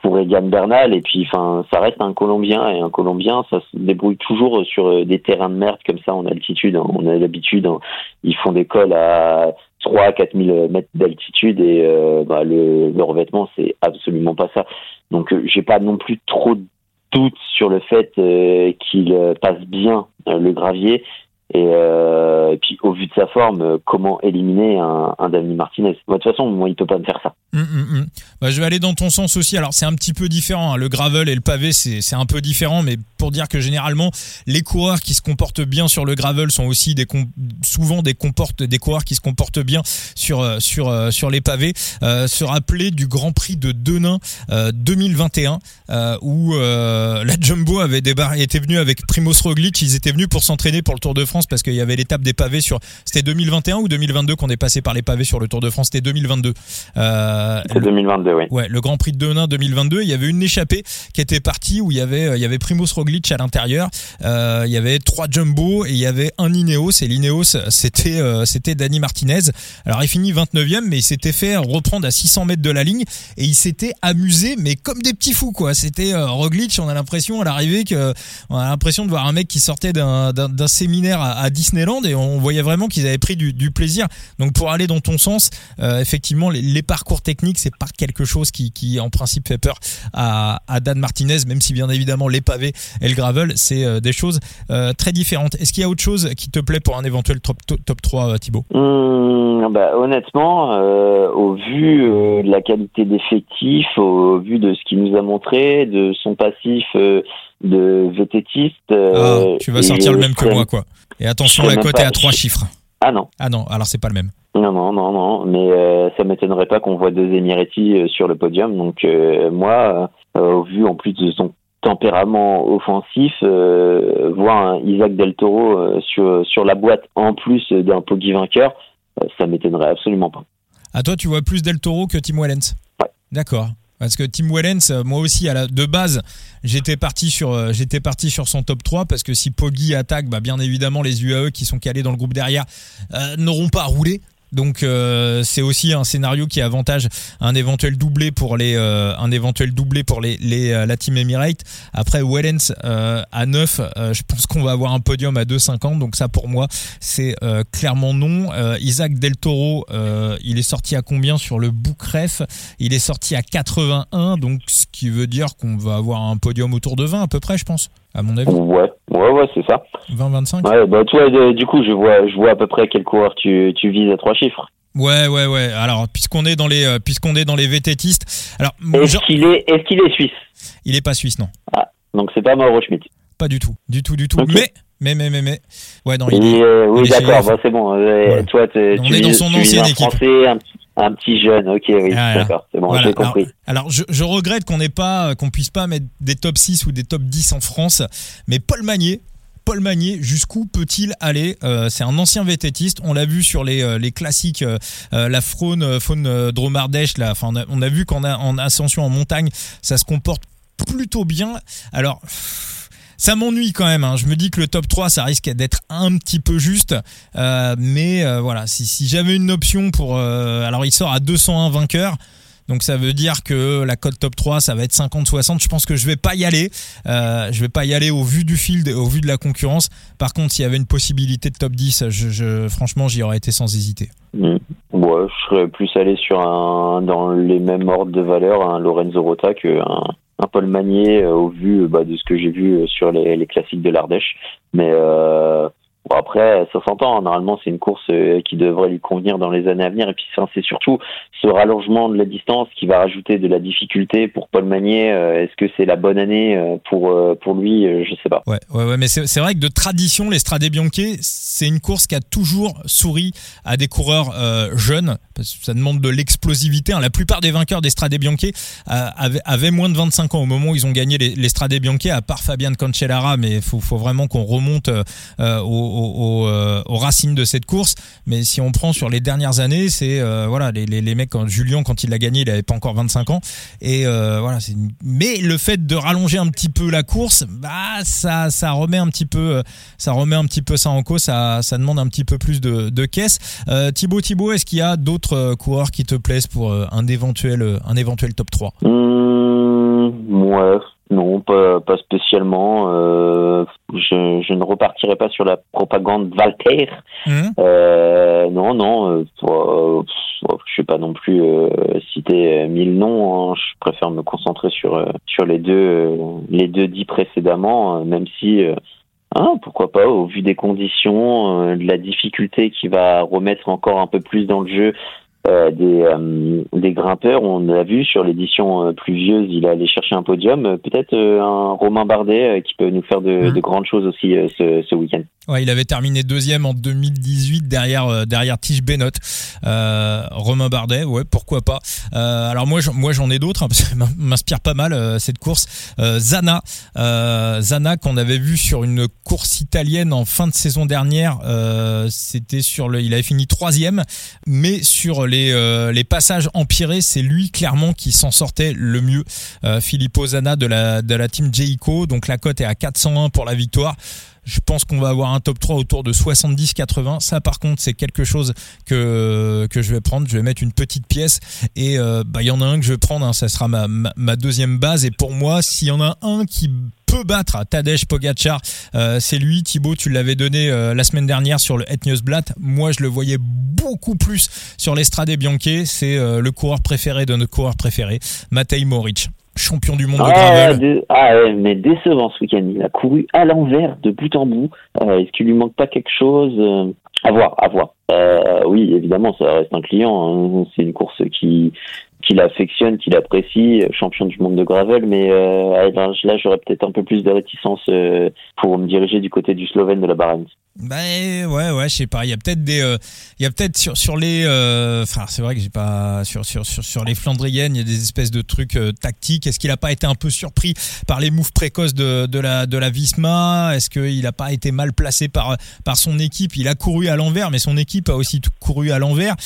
pour Egan Bernal et puis enfin ça reste un Colombien et un Colombien ça se débrouille toujours sur des terrains de merde comme ça en altitude hein. on a l'habitude hein. ils font des cols à 3 à 4 000 mètres d'altitude et euh, bah, le, le, revêtement c'est absolument pas ça. Donc euh, j'ai pas non plus trop de doutes sur le fait euh, qu'il passe bien le gravier et, et, puis au vu de sa forme, comment éliminer un, un Dani Martinez? De toute façon, moi il peut pas me faire ça. Hum, hum, hum. Bah, je vais aller dans ton sens aussi. Alors c'est un petit peu différent. Hein. Le gravel et le pavé, c'est un peu différent, mais pour dire que généralement les coureurs qui se comportent bien sur le gravel sont aussi des souvent des coureurs qui se comportent bien sur euh, sur euh, sur les pavés. Euh, se rappeler du Grand Prix de Denain 2021 où la Jumbo avait était venue avec Primoz Roglic. Ils étaient venus pour s'entraîner pour le Tour de France parce qu'il y avait l'étape des pavés sur. C'était 2021 ou 2022 qu'on est passé par les pavés sur le Tour de France? C'était 2022. Euh, c'est 2022, oui. Ouais, le Grand Prix de Denain 2022, il y avait une échappée qui était partie où il y avait euh, il y avait Primoz Roglic à l'intérieur, euh, il y avait trois Jumbo et il y avait un Ineos et l'Ineos c'était euh, c'était Dani Martinez. Alors il finit 29e mais il s'était fait reprendre à 600 mètres de la ligne et il s'était amusé mais comme des petits fous quoi. C'était euh, Roglic, on a l'impression à l'arrivée que on a l'impression de voir un mec qui sortait d'un d'un séminaire à, à, Disneyland et on voyait vraiment qu'ils avaient pris du, plaisir. Donc pour aller dans ton sens, effectivement les, parcours technique, c'est pas quelque chose qui, en principe fait peur à, à, Dan Martinez, même si bien évidemment les pavés et le gravel, c'est euh, des choses euh, très différentes. Est-ce qu'il y a autre chose qui te plaît pour un éventuel top, top, 3, euh, Thibaut? Mmh, bah, Honnêtement, au vu de la qualité d'effectif, au vu de ce qu'il nous a montré, de son passif de vététiste. Ah, tu vas sortir le même que moi, quoi. Et attention, la cote est à trois chiffres. Ah non. Ah non, alors c'est pas le même. Non, non, non, non. Mais euh, ça m'étonnerait pas qu'on voit deux Emirati euh, sur le podium. Donc euh, moi, au vu en plus de son tempérament offensif, voir un Isaac Del Toro sur sur la boîte en plus d'un Poggi vainqueur, ça m'étonnerait absolument pas. À toi, tu vois plus Del Toro que Tim Wellens Ouais. D'accord. Parce que Tim Wellens, euh, moi aussi, à la, de base, j'étais parti sur, euh, son top 3 parce que si Poggi attaque, bah, bien évidemment, les UAE qui sont calés dans le groupe derrière euh, n'auront pas roulé. Donc euh, c'est aussi un scénario qui avantage un éventuel doublé pour les euh, un éventuel doublé pour les, les euh, la team Emirates. Après Wellens euh, à 9, euh, je pense qu'on va avoir un podium à 2,50 donc ça pour moi c'est euh, clairement non. Isaac Del Toro, il est sorti à combien sur le Bookref Il est sorti à 81 donc ce qui veut dire qu'on va avoir un podium autour de 20 à peu près je pense à mon avis. Ouais, ouais, ouais, c'est ça. 20-25 Ouais, bah toi, de- du coup, je vois, je vois à peu près quel coureur tu, tu vises à trois chiffres. Ouais ouais ouais. Alors puisqu'on est dans les euh, puisqu'on est dans les VTTistes, alors Est-ce genre, qu'il est, est-ce qu'il est suisse? Il est pas suisse non. Donc c'est pas Mauro Schmidt. Pas du tout, du tout, du tout. Mais, mais, mais, mais, mais. Ouais, non, il est. euh, oui, est d'accord, bah, c'est bon. euh. Toi, t'es- On tu est dans son tu ancienne un équipe. Français, un, un petit jeune. Ok, oui, Voilà. d'accord, c'est bon, Voilà. j'ai compris. Alors, je, je regrette qu'on n'ait pas, qu'on puisse pas mettre des top 6 ou des top 10 en France. Mais Paul Magnier, Paul Magnier, jusqu'où peut-il aller Euh, C'est un ancien vététiste. On l'a vu sur les, euh, les classiques, euh, euh, la Faune, euh, Faune euh, Dromardèche. Là, enfin, on a, on a vu qu'en en ascension en montagne, ça se comporte plutôt bien. Alors. Ça m'ennuie quand même. hein. Je me dis que le top 3, ça risque d'être un petit peu juste. Euh, mais euh, voilà, si, j'avais une option pour... euh, alors il sort à 201 vainqueurs. Donc ça veut dire que la cote top 3, ça va être 50-60. Je pense que je vais pas y aller. Euh, je vais pas y aller au vu du field, au vu de la concurrence. Par contre, s'il y avait une possibilité de top 10, je, je, franchement, j'y aurais été sans hésiter. Ouais, je serais plus allé sur un, dans les mêmes ordres de valeur, un Lorenzo Rota que un, un Paul Magnier euh, au vu bah, de ce que j'ai vu euh, sur les, les classiques de l'Ardèche. Mais euh, bon, après, ça s'entend. hein. Normalement, c'est une course euh, qui devrait lui convenir dans les années à venir. Et puis, c'est surtout ce rallongement de la distance qui va rajouter de la difficulté pour Paul Magnier. Euh, Est-ce que c'est la bonne année euh, pour euh, pour lui? Euh, Je sais pas. Ouais, ouais, ouais mais c'est vrai que de tradition, les Strade Bianche, c'est une course qui a toujours souri à des coureurs euh, jeunes, parce que ça demande de l'explosivité. hein. La plupart des vainqueurs des Strade Bianche euh, avaient, moins de 25 ans au moment où ils ont gagné les, les à part Fabian Cancellara, mais faut, faut vraiment qu'on remonte euh, euh, au- au- au, euh, aux racines de cette course. Mais si on prend sur les dernières années, c'est euh, voilà les, les, les mecs, quand Julien, quand il l'a gagné, il avait pas encore 25 ans. Et euh, voilà, mais le fait de rallonger un petit peu la course, bah ça ça remet un petit peu euh, ça remet un petit peu ça en cause, ça ça demande un petit peu plus de de caisse. Thibaut Thibaut, est-ce qu'il y a d'autres coureurs qui te plaisent pour un éventuel un éventuel top 3 Hum, ouais, non, pas, pas spécialement. Je, je ne repartirai pas sur la propagande Walter. Hum Euh, non, non, euh, euh, je vais pas non plus euh, citer mille noms. hein. Je préfère me concentrer sur sur les deux les deux dits précédemment, même si. hein, pourquoi pas, au vu des conditions, de la difficulté qui va remettre encore un peu plus dans le jeu euh, des, euh, des grimpeurs. On l'a vu sur l'édition euh, pluvieuse, il est allé chercher un podium. Peut-être un Romain Bardet qui peut nous faire de, Mhm. de grandes choses aussi ce, ce week-end. Ouais, il avait terminé deuxième en 2018 derrière derrière Tige Bennett. Euh, Romain Bardet, ouais, pourquoi pas. Alors moi, j'en- moi j'en ai d'autres hein, parce que ça m'inspire pas mal cette course. Zana, Zana qu'on avait vu sur une course italienne en fin de saison dernière. C'était sur le, il avait fini troisième, mais sur les euh, les passages empirés, c'est lui clairement qui s'en sortait le mieux. Euh, Filippo Zana de la de la team Jayco, donc la cote est à 401 pour la victoire. Je pense qu'on va avoir un top 3 autour de 70-80. Ça, par contre, c'est quelque chose que que je vais prendre. Je vais mettre une petite pièce et euh, bah il y en a un que je vais prendre. Hein, ça sera ma, ma deuxième base. Et pour moi, s'il y en a un qui peut battre Tadej Pogacar, euh, c'est lui. Thibaut, tu l'avais donné euh, la semaine dernière sur le Het Newsblatt. Moi, je le voyais beaucoup plus sur l'Estrade Bianche. C'est le coureur préféré de notre coureur préféré, Matej Moric, champion du monde de Ah, gravel. ah, ouais, mais décevant ce week-end. Il a couru à l'envers de bout en bout. Euh, Est-ce qu'il lui manque pas quelque chose Euh, À voir, à voir. Euh, oui, évidemment, ça reste un client. hein. C'est une course qui qu'il affectionne, qu'il apprécie, champion du monde de gravel. Mais là, j'aurais peut-être un peu plus de réticence pour me diriger du côté du Slovène de la Bahreïn. Ben ouais ouais je sais pas. Il y a peut-être des euh, y a peut-être sur sur les euh, enfin c'est vrai que j'ai pas sur sur sur sur les Flandriennes il y a des espèces de trucs euh, tactiques. Est-ce qu'il a pas été un peu surpris par les moves précoces de de la de la Visma? Est-ce qu'il a pas été mal placé par par son équipe? Il a couru à l'envers mais son équipe a aussi couru à l'envers.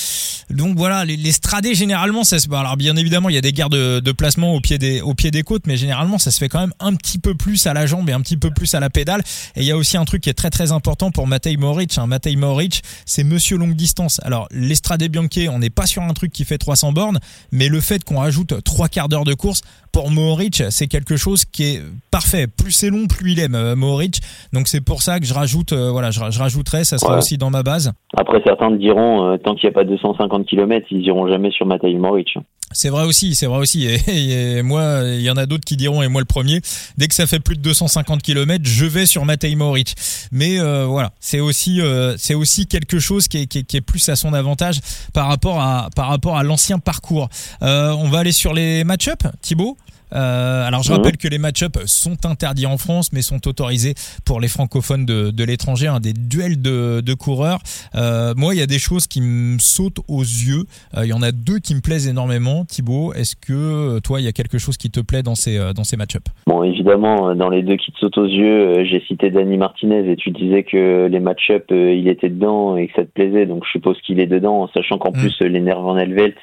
Donc voilà les, les stradés généralement ça se alors bien évidemment il y a des guerres de, de placement au pied des au pied des côtes mais généralement ça se fait quand même un petit peu plus à la jambe et un petit peu plus à la pédale. Et il y a aussi un truc qui est très très important pour Matej Moric. Hein. C'est monsieur longue distance. Alors, l'Estrade Bianchi, on n'est pas sur un truc qui fait 300 bornes, mais le fait qu'on rajoute trois quarts d'heure de course, pour Mohoric, c'est quelque chose qui est parfait. Plus c'est long, plus il aime euh, Mohoric. Donc c'est pour ça que je rajoute, euh, voilà, je, rajouterai, ça sera aussi dans ma base. Après certains diront, euh, tant qu'il n'y a pas 250 km, ils iront jamais sur Matej Mohoric. C'est vrai aussi, c'est vrai aussi. Et, moi, il y en a d'autres qui diront, et moi le premier, dès que ça fait plus de 250 km, je vais sur Matej Mohoric. Mais voilà, c'est aussi, c'est aussi quelque chose qui est, qui, est, plus à son avantage par rapport à, par rapport à l'ancien parcours. on va aller sur les match-up, Thibaut? Euh, alors je rappelle mhm. que les match-up sont interdits en France, mais sont autorisés pour les francophones de, de l'étranger, hein, des duels de, de coureurs. Euh, moi, il y a des choses qui me sautent aux yeux. Euh, il y en a deux qui me plaisent énormément. Thibaut, est-ce que euh, toi, il y a quelque chose qui te plaît dans ces dans ces match-up Bon, évidemment, dans les deux qui te sautent aux yeux, j'ai cité Dani Martinez et tu disais que les match-up, il était dedans et que ça te plaisait, donc je suppose qu'il est dedans, sachant qu'en mm. plus les nerfs en Elvelt,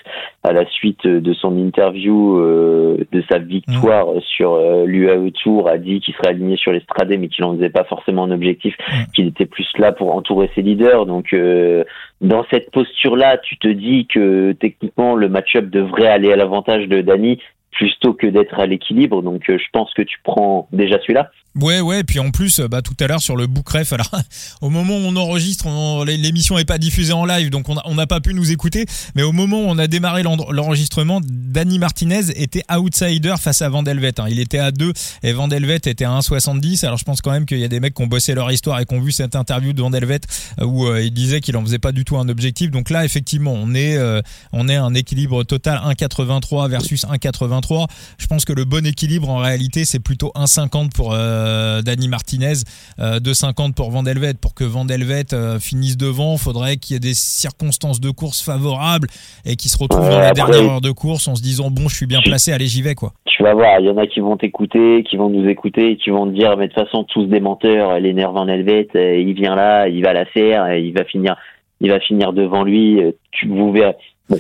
à la suite de son interview, de sa victoire mm. sur euh, l'UAE Tour a dit qu'il serait aligné sur l'Estradé, mais qu'il n'en faisait pas forcément un objectif, mm. qu'il était plus là pour entourer ses leaders. Donc euh, dans cette posture-là, tu te dis que techniquement le match-up devrait aller à l'avantage de Dani plutôt que d'être à l'équilibre. Donc euh, je pense que tu prends déjà celui-là. Ouais, ouais, puis en plus, bah, tout à l'heure sur le Bookref, alors au moment où on enregistre, l'émission n'est pas diffusée en live, donc on n'a pas pu nous écouter, mais au moment où on a démarré l'enregistrement, Danny Martinez était outsider face à Vandelvet. Hein. Il était à 2 et Vandelvet était à 1,70. Alors je pense quand même qu'il y a des mecs qui ont bossé leur histoire et qui ont vu cette interview de Vandelvet euh, où euh, il disait qu'il en faisait pas du tout un objectif. Donc là, effectivement, on est, euh, on est un équilibre total 1,83 versus 1,83. Je pense que le bon équilibre en réalité, c'est plutôt 1,50 pour... Euh, Dani Martinez, euh, de 50 pour Vandelvet. Pour que Vandelvet euh, finisse devant, faudrait qu'il y ait des circonstances de course favorables et qu'il se retrouve dans la dernière heure de course en se disant bon, je suis bien placé, allez, j'y vais quoi. Tu vas voir, il y en a qui vont t'écouter, qui vont nous écouter et qui vont te dire mais de toute façon tous des menteurs, les nerfs Vandelvet, il vient là, il va la faire, il va finir il va finir devant lui, tu vous verrez.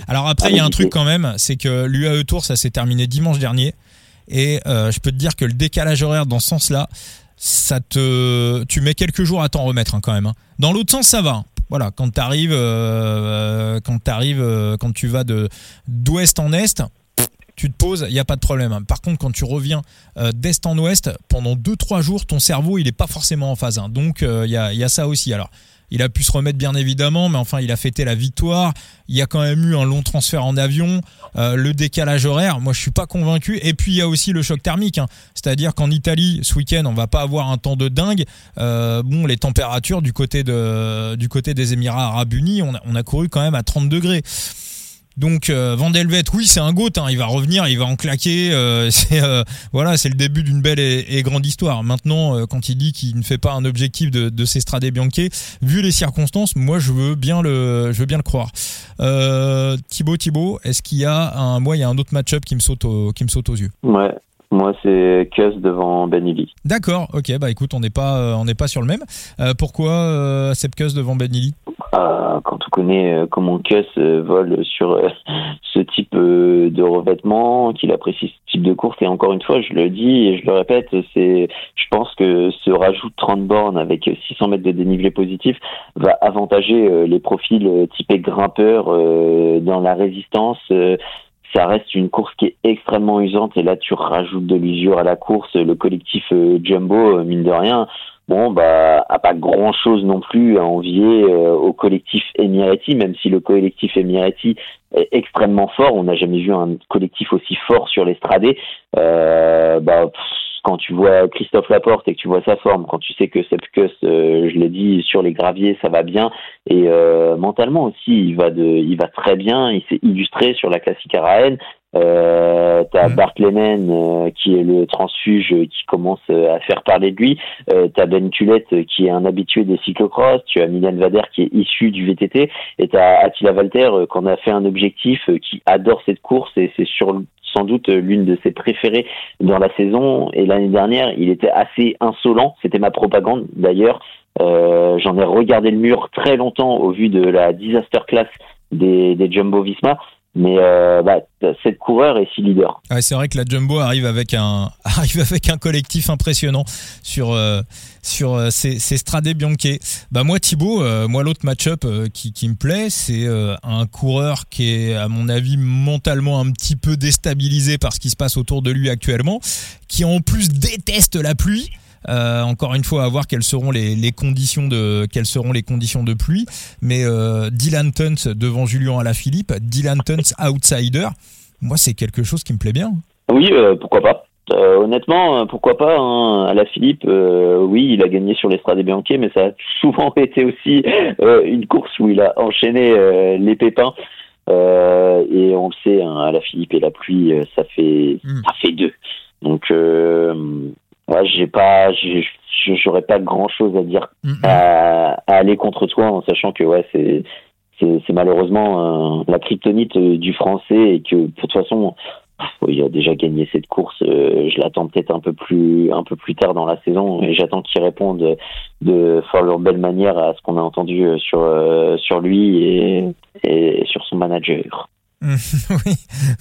Alors après, il y a un truc quand même, c'est que l'UAE Tour, ça s'est terminé dimanche dernier. Et euh, je peux te dire que le décalage horaire dans ce sens-là, ça te, tu mets quelques jours à t'en remettre hein, quand même. Hein. Dans l'autre sens, ça va. Voilà, quand tu euh, euh, quand tu vas d'ouest en est, tu te poses, il n'y a pas de problème. Hein. Par contre, quand tu reviens d'est en ouest, pendant 2-3 jours, ton cerveau, il n'est pas forcément en phase. Donc, il y a, y a ça aussi. Il a pu se remettre bien évidemment, mais enfin il a fêté la victoire. Il y a quand même eu un long transfert en avion, euh, le décalage horaire. Moi je suis pas convaincu. Et puis il y a aussi le choc thermique, hein. c'est-à-dire qu'en Italie ce week-end on va pas avoir un temps de dingue. Euh, bon les températures du côté des Émirats Arabes Unis, on a, on a couru quand même à 30 degrés. Donc euh, Vandelvet, oui, c'est un goat. Hein, il va revenir, il va en claquer. Euh, c'est euh, voilà, c'est le début d'une belle et, grande histoire. Maintenant, euh, quand il dit qu'il ne fait pas un objectif de, de s'estrader Bianchi, vu les circonstances, moi je veux bien le, je veux bien le croire. Thibaut, Thibaut, est-ce qu'il y a un, moi il y a un autre match-up qui me saute, qui me saute aux yeux? Ouais. Moi, c'est Kuss devant Benili. D'accord, ok, bah écoute, on n'est pas, on n'est pas sur le même. pourquoi euh, Kuss devant Benili ah, quand on connaît euh, comment euh, vole sur euh, ce type de revêtement, qu'il apprécie ce type de course, et encore une fois, je le dis et je le répète, c'est, je pense que ce rajout de 30 bornes avec 600 mètres de dénivelé positif va avantager les profils typés grimpeurs dans la résistance ça reste une course qui est extrêmement usante et là tu rajoutes de l'usure à la course le collectif Jumbo mine de rien. Bon bah a pas grand chose non plus à envier euh, au collectif Emirati même si le collectif Emirati est extrêmement fort. On n'a jamais vu un collectif aussi fort sur l'estradé euh, bah quand tu vois Christophe Laporte et que tu vois sa forme, quand tu sais que Sepkus, euh, je l'ai dit, sur les graviers, ça va bien, et euh, mentalement aussi, il va de, il va très bien, il s'est illustré sur la classique araène, Euh, t'as mm. Bart Lehman qui est le transfuge qui commence à faire parler de lui. Euh, t'as Ben Tulette qui est un habitué des cyclocross. Tu as Mylène Vader qui est issu du VTT. Et t'as Attila Walter qu'on a fait un objectif qui adore cette course et c'est sur sans doute l'une de ses préférées dans la saison. Et l'année dernière, il était assez insolent. C'était ma propagande d'ailleurs. Euh, J'en ai regardé le mur très longtemps au vu de la disaster class des, des Jumbo Visma. Mais euh, bah, cette coureur est si leader. c'est vrai que la Jumbo arrive avec un arrive avec un collectif impressionnant sur euh, sur euh, ces, Strade Bianche. Bah moi Thibaut, euh, moi l'autre match-up qui, qui me plaît, c'est un coureur qui est à mon avis mentalement un petit peu déstabilisé par ce qui se passe autour de lui actuellement, qui en plus déteste la pluie. Euh, encore une fois, à voir quelles seront les, les, conditions de quelles seront les conditions de pluie. Mais euh, Dylan Tuns devant Julien Alaphilippe, Dylan Tuns outsider. Moi, c'est quelque chose qui me plaît bien. Oui, euh, pourquoi pas. honnêtement, pourquoi pas hein, À la Philippe, oui, il a gagné sur l'Estrade Bianche, mais ça a souvent été aussi une course où il a enchaîné les pépins. et on le sait, hein, à la Philippe et la pluie, ça fait hmm. ça fait deux. Donc ouais, j'ai pas, j'aurais pas grand chose à dire à, aller contre toi en sachant que ouais, c'est c'est malheureusement euh, la kryptonite euh, du français et que de toute façon il a déjà gagné cette course. Euh, je l'attends peut-être un peu plus un peu plus tard dans la saison et j'attends qu'il réponde de, de fort belle manière à ce qu'on a entendu sur sur lui et, et sur son manager. oui,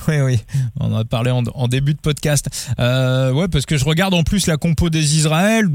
oui, oui. On en a parlé en, début de podcast. Euh, ouais, parce que je regarde en plus la compo des Israël.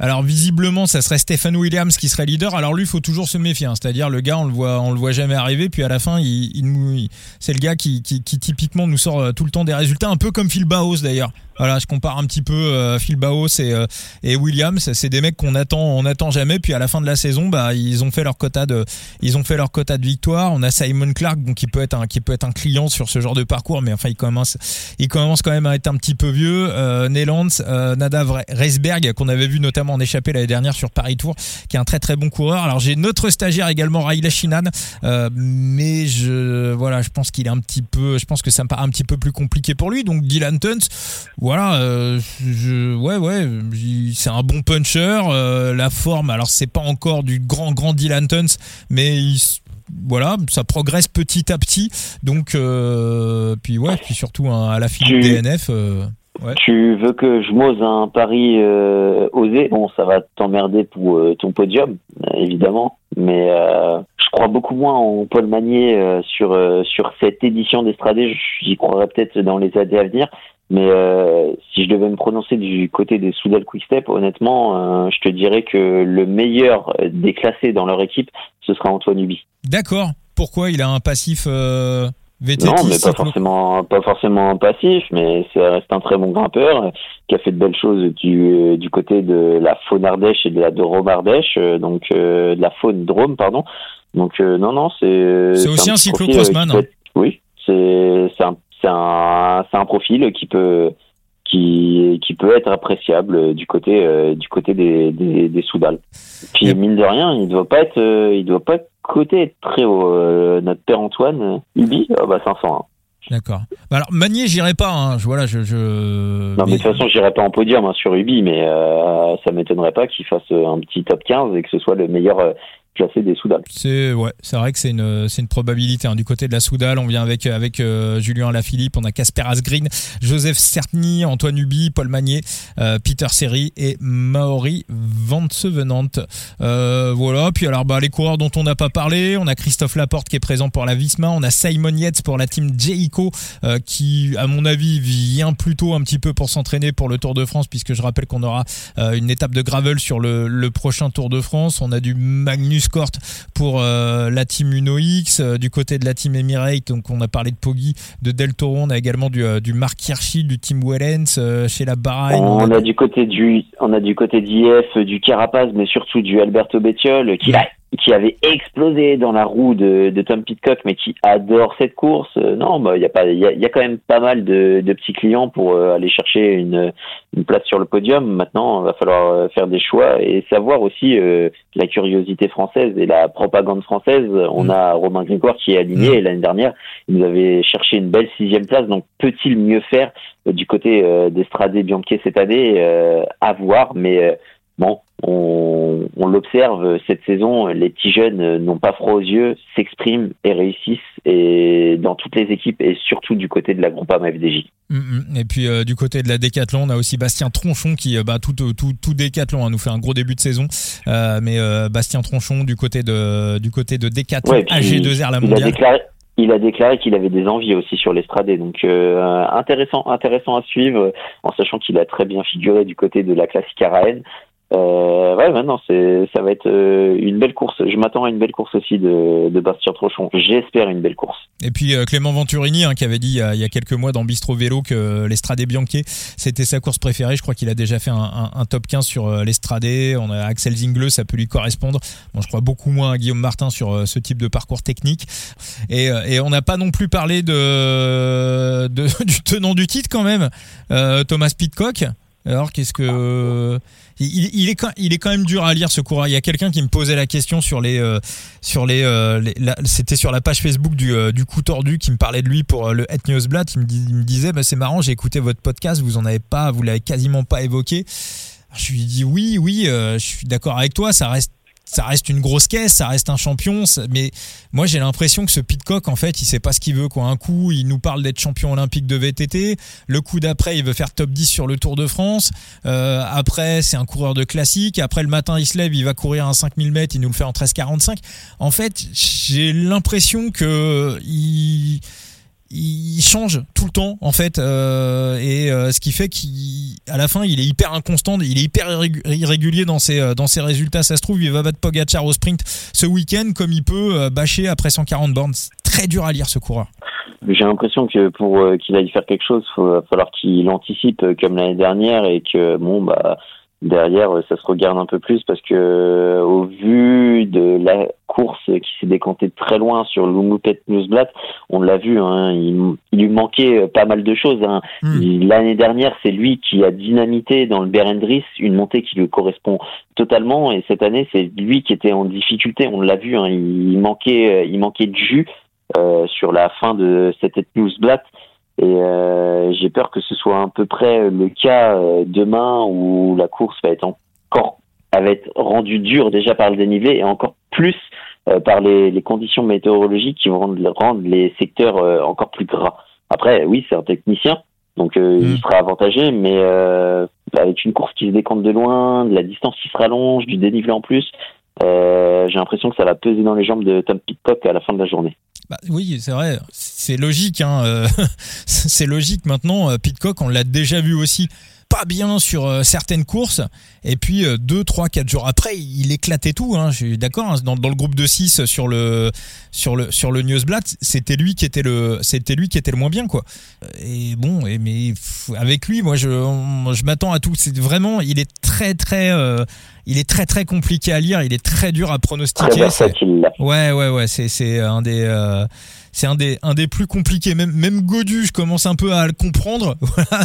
alors visiblement, ça serait Stephen Williams qui serait leader. Alors lui, il faut toujours se méfier. Hein. C'est-à-dire le gars, on le voit, on le voit jamais arriver. Puis à la fin, il, il, c'est le gars qui, qui, qui, typiquement nous sort euh, tout le temps des résultats, un peu comme Phil Baos d'ailleurs. Voilà, je compare un petit peu euh, Phil Baos et, euh, et Williams. C'est des mecs qu'on attend, on attend jamais. Puis à la fin de la saison, bah ils ont fait leur quota de, ils ont fait leur quota de victoire. On a Simon Clark, donc qui peut être un, qui peut être un client sur ce genre de parcours, mais enfin il commence, il commence quand même à être un petit peu vieux. Euh, Neylands, euh, Nadav Reisberg, qu'on avait vu notamment en échappée l'année dernière sur Paris Tour, qui est un très très bon coureur. Alors j'ai notre stagiaire également, Raila Shinan, euh, mais je, voilà, je pense qu'il est un petit peu, je pense que ça me paraît un petit peu plus compliqué pour lui. Donc Dylan Tuns voilà, euh, je, ouais, ouais, c'est un bon puncher. Euh, la forme, alors c'est pas encore du grand, grand Dylan Tuns, mais voilà, ça progresse petit à petit. Donc, euh, puis ouais, puis surtout hein, à la fin du DNF. Tu veux que je m'ose un pari osé? Bon, ça va t'emmerder pour ton podium, évidemment, mais je crois beaucoup moins en Paul Magnier sur sur cette édition d'Estradé. J'y croirais peut-être dans les années à venir. Mais euh, si je devais me prononcer du côté des Soudal Quickstep, honnêtement, euh, je te dirais que le meilleur des classés dans leur équipe, ce sera Antoine Ubi. D'accord. Pourquoi il a un passif euh, VTT Non, mais pas forcément, pas forcément un passif, mais ça reste un très bon grimpeur qui a fait de belles choses du, du côté de la faune Ardèche et de la Drôme Ardèche, donc de la faune Drôme, pardon. Donc non, non, c'est. C'est aussi un, cyclocrossman. Hein. Oui, c'est un c'est un, un profil qui peut, qui, qui peut être appréciable du côté, euh, du côté des, des, des. Puis mine de rien, il doit pas être, euh, il doit pas côté très haut. Euh, notre père Antoine, Ubi, oh bah 500. D'accord. Bah alors Magnier, j'irai pas. Hein. Voilà, je, je. Non, mais, de toute façon, j'irai pas en podium hein, sur Ubi, mais euh, ça m'étonnerait pas qu'il fasse un petit top 15 et que ce soit le meilleur des. C'est ouais, c'est vrai que c'est une c'est une probabilité. Hein. Du côté de la Soudal, on vient avec avec euh, Julien Lafilippe, on a Casper Asgreen, Joseph Cerny, Antoine Huby, Paul Magnier, euh, Peter Seri et Maori Vansevenante. Euh, voilà. Puis alors bah les coureurs dont on n'a pas parlé, on a Christophe Laporte qui est présent pour la Visma, on a Simon Yates pour la team Jayco euh, qui à mon avis vient plutôt un petit peu pour s'entraîner pour le Tour de France puisque je rappelle qu'on aura une étape de gravel sur le, le prochain Tour de France. On a du Magnus pour euh, la team Uno X. Euh, du côté de la team Emirate, donc on a parlé de Poggi, de Del Toro, on a également du, euh, du Mark Hirschi, du team Wellens chez la Bahrain. On, a, du côté du, on a du côté d'IF, du Carapaz, mais surtout du Alberto Bettiol qui, qui avait explosé dans la roue de, de Tom Pitcock, mais qui adore cette course. Euh, non, bah il y a pas, il y a, y a, quand même pas mal de, de petits clients pour euh, aller chercher une, une, place sur le podium. Maintenant, il va falloir euh, faire des choix et savoir aussi la curiosité française et la propagande française. On mm. a Romain Grégoire qui est aligné mm. l'année dernière. Il nous avait cherché une belle sixième place. Donc peut-il mieux faire du côté d'Estrade Bianchi cette année À voir, mais bon, on, on l'observe cette saison, les petits jeunes n'ont pas froid aux yeux, s'expriment et réussissent, et dans toutes les équipes et surtout du côté de la Groupama FDJ. Mm, mm. Et puis euh, du côté de la Décathlon, on a aussi Bastien Tronchon qui, euh, bah, tout, tout, tout Décathlon hein, nous fait un gros début de saison, euh, mais euh, Bastien Tronchon du côté de du côté de Décathlon, AG2R la mondiale. Il a déclaré, il a déclaré qu'il avait des envies aussi sur l'estrade, donc intéressant, intéressant à suivre, en sachant qu'il a très bien figuré du côté de la classique Araen. Euh, ouais, maintenant c'est ça va être euh, une belle course. Je m'attends à une belle course aussi de, de Bastien Trochon. J'espère une belle course. Et puis euh, Clément Venturini hein, qui avait dit il y, a, quelques mois dans Bistro Vélo que l'Estrade Bianchi c'était sa course préférée. Je crois qu'il a déjà fait un, top 15 sur euh, l'Estrade. On a Axel Zingle, ça peut lui correspondre. Bon, je crois beaucoup moins à Guillaume Martin sur ce type de parcours technique. Et, on n'a pas non plus parlé de, du tenant du titre quand même, Thomas Pitcock. Alors qu'est-ce que il, est quand, il est quand même dur à lire ce coureur. Il y a quelqu'un qui me posait la question sur les euh, sur les, euh, c'était sur la page Facebook du, euh, du coup tordu qui me parlait de lui pour le Het Newsblad. Il me, il me disait bah, c'est marrant, j'ai écouté votre podcast, vous en avez pas, vous l'avez quasiment pas évoqué. je lui dis oui, oui, je suis d'accord avec toi, ça reste ça reste une grosse caisse, ça reste un champion, mais moi j'ai l'impression que ce Pitcock en fait, il sait pas ce qu'il veut quoi. Un coup, il nous parle d'être champion olympique de VTT, le coup d'après, il veut faire top 10 sur le Tour de France. Euh, après, c'est un coureur de classique, après le matin, il se lève, il va courir un 5000 mètres, il nous le fait en 13:45. En fait, j'ai l'impression que il il change tout le temps en fait euh, et euh, ce qui fait qu'à la fin il est hyper inconstant il est hyper irrégulier dans ses euh, dans ses résultats. Ça se trouve il va battre Pogacar au sprint ce week-end comme il peut bâcher après 140 bornes. Très dur à lire ce coureur. J'ai l'impression que pour qu'il aille faire quelque chose il va falloir qu'il anticipe comme l'année dernière et que bon bah derrière ça se regarde un peu plus parce que au vu de la course qui s'est décantée très loin sur l'Umupet Newsblatt on l'a vu hein, il, lui manquait pas mal de choses hein. hmm. l'année dernière c'est lui qui a dynamité dans le Berendris une montée qui lui correspond totalement et cette année c'est lui qui était en difficulté on l'a vu hein, il manquait il manquait de jus euh, sur la fin de cette Newsblatt et euh, j'ai peur que ce soit à peu près le cas euh, demain où la course va être encore va être rendue dure déjà par le dénivelé et encore plus euh, par les, les, conditions météorologiques qui vont rendre, rendre les secteurs euh, encore plus gras. Après, oui, c'est un technicien, donc euh, il mm. sera avantagé, mais avec une course qui se décante de loin, de la distance qui se rallonge, du dénivelé en plus, j'ai l'impression que ça va peser dans les jambes de Tom Pitcock à la fin de la journée. Bah, oui, c'est vrai, c'est logique. Hein, euh, c'est logique maintenant. Euh, Pitcock, on l'a déjà vu aussi pas bien sur euh, certaines courses. Et puis deux trois quatre jours après il éclatait tout hein, je suis d'accord hein, dans, dans, le groupe de 6 sur le sur le sur le Newsblatt c'était lui qui était le c'était lui qui était le moins bien quoi. Et bon et mais avec lui moi je je m'attends à tout. C'est vraiment il est très très il est très très compliqué à lire, il est très dur à pronostiquer. Ouais ouais ouais, c'est c'est un des euh, c'est un des un des plus compliqués. Même même Godu, je commence un peu à le comprendre. Voilà,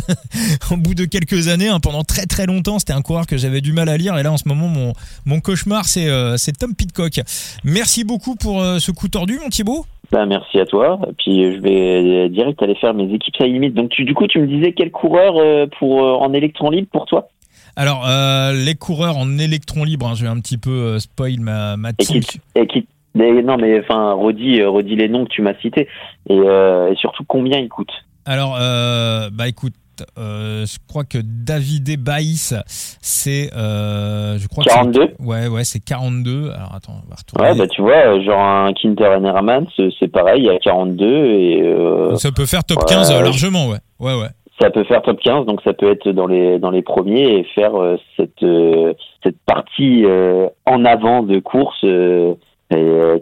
au bout de quelques années, hein, pendant très très longtemps, c'était un coureur que j'avais du mal à lire. Et là, en ce moment, mon mon cauchemar, c'est euh, c'est Tom Pitcock. Merci beaucoup pour euh, ce coup tordu, mon Thibaut. Ben, merci à toi. Puis je vais direct aller faire mes équipes ça limite. Donc tu, du coup, tu me disais quel coureur pour en électron libre pour toi? Alors, euh, les coureurs en électron libre, hein, je vais un petit peu euh, spoil ma, ma team. Et qui, non, mais enfin, redis, euh, redis les noms que tu m'as cités. Et, et, surtout, combien ils coûtent? Alors, bah écoute, je crois que David Baïs, c'est, je crois 42. ouais, ouais, c'est 42. Alors attends, on va retourner. Ouais, bah tu vois, genre un Kinter Herman, c'est pareil, il y a 42 et. ça peut faire top 15 largement, ouais, ouais, ouais ça peut faire top 15, donc ça peut être dans les dans les premiers et faire euh, cette euh, cette partie euh, en avant de course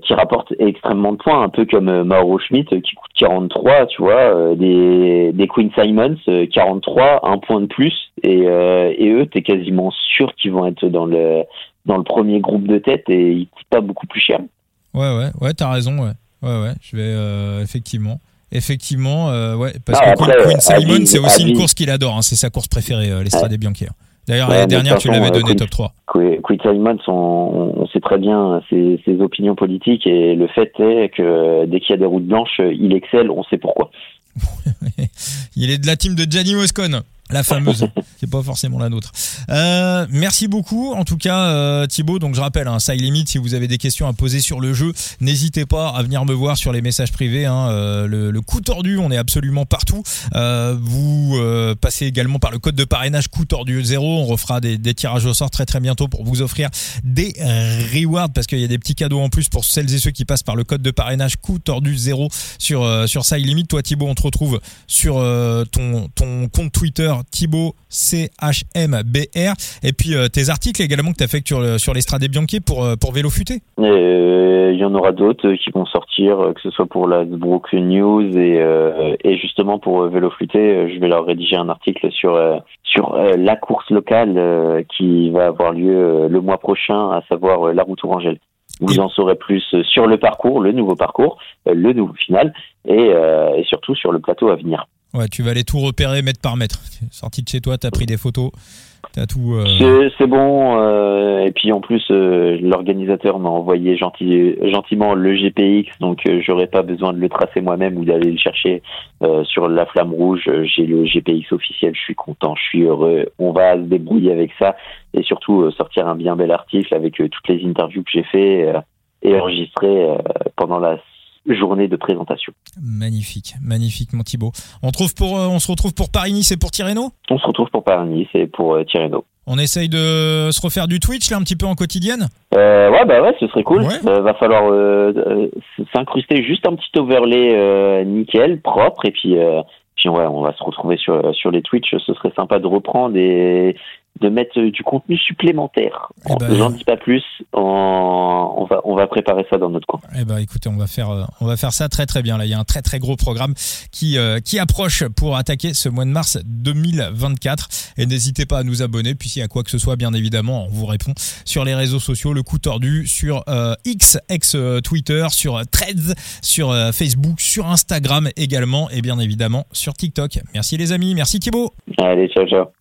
qui rapporte extrêmement de points, un peu comme Mauro Schmidt qui coûte 43, tu vois, des des Queen Simons 43, un point de plus et et eux t'es quasiment sûr qu'ils vont être dans le dans le premier groupe de tête et il coûte pas beaucoup plus cher. Ouais, ouais, ouais, t'as raison, ouais. Ouais, ouais, je vais, effectivement. Effectivement, ouais, parce que Queen Simon, c'est aussi une course qu'il adore, hein, c'est sa course préférée, l'Estrade Bianchi. Hein. D'ailleurs, l'année dernière, tu l'avais donné top 3. Quinn Simon, on, sait très bien ses, ses, opinions politiques et le fait est que dès qu'il y a des routes blanches, il excelle, on sait pourquoi. il est de la team de Gianni Moscone. La fameuse, qui pas forcément la nôtre. Euh, merci beaucoup, en tout cas euh, Thibaut. Donc je rappelle, hein, ça limite. Si vous avez des questions à poser sur le jeu, n'hésitez pas à venir me voir sur les messages privés. Hein, euh, le, coup tordu, on est absolument partout. Euh, vous euh, passez également par le code de parrainage coup tordu 0 On refera des, des, tirages au sort très très bientôt pour vous offrir des rewards parce qu'il y a des petits cadeaux en plus pour celles et ceux qui passent par le code de parrainage coup tordu 0 sur sur ça limite. Toi Thibaut, on te retrouve sur ton ton compte Twitter Thibaut CHMBR. Et puis euh, tes articles également que tu as fait sur, sur l'Estrade Bianchi pour, euh, pour Vélo Futé. Il y en aura d'autres qui vont sortir, euh, que ce soit pour la Brooklyn News et, et justement pour Vélo Futé. Je vais leur rédiger un article sur, sur la course locale qui va avoir lieu le mois prochain, à savoir la route Orangelle. Vous en saurez plus sur le parcours, le nouveau parcours, le nouveau final et, et surtout sur le plateau à venir. Ouais, tu vas aller tout repérer mètre par mètre. Sorti de chez toi, tu as pris des photos. As tout. Euh... C'est bon. Euh, et puis en plus, euh, l'organisateur m'a envoyé gentil, gentiment le GPX, donc j'aurais pas besoin de le tracer moi-même ou d'aller le chercher sur la flamme rouge. J'ai le GPX officiel. Je suis content, je suis heureux. On va se débrouiller avec ça et surtout sortir un bien bel article avec toutes les interviews que j'ai fait et enregistrées pendant la journée de présentation. Magnifique, magnifique mon Thibaut. On, trouve pour, euh, on se retrouve pour Paris-Nice et pour Tirreno? On se retrouve pour Paris-Nice et pour euh, Tirreno. On essaye de se refaire du Twitch là un petit peu en quotidienne? Euh, Ouais bah ouais ce serait cool. Euh, va falloir s'incruster juste un petit overlay nickel, propre et puis puis ouais, on va se retrouver sur sur les Twitch. Ce serait sympa de reprendre et de mettre du contenu supplémentaire. Eh ben, J'en dis pas plus. On, va on va préparer ça dans notre coin. Eh ben écoutez, on va faire euh, on va faire ça très très bien. Là, il y a un très très gros programme qui euh, qui approche pour attaquer ce mois de mars 2024. Et n'hésitez pas à nous abonner. Puis s'il y a quoi que ce soit, bien évidemment, on vous répond sur les réseaux sociaux. Le coup tordu sur euh, X ex Twitter, sur Threads, sur Facebook, sur Instagram également, et bien évidemment sur TikTok. Merci les amis. Merci Thibaut. Allez, ciao ciao.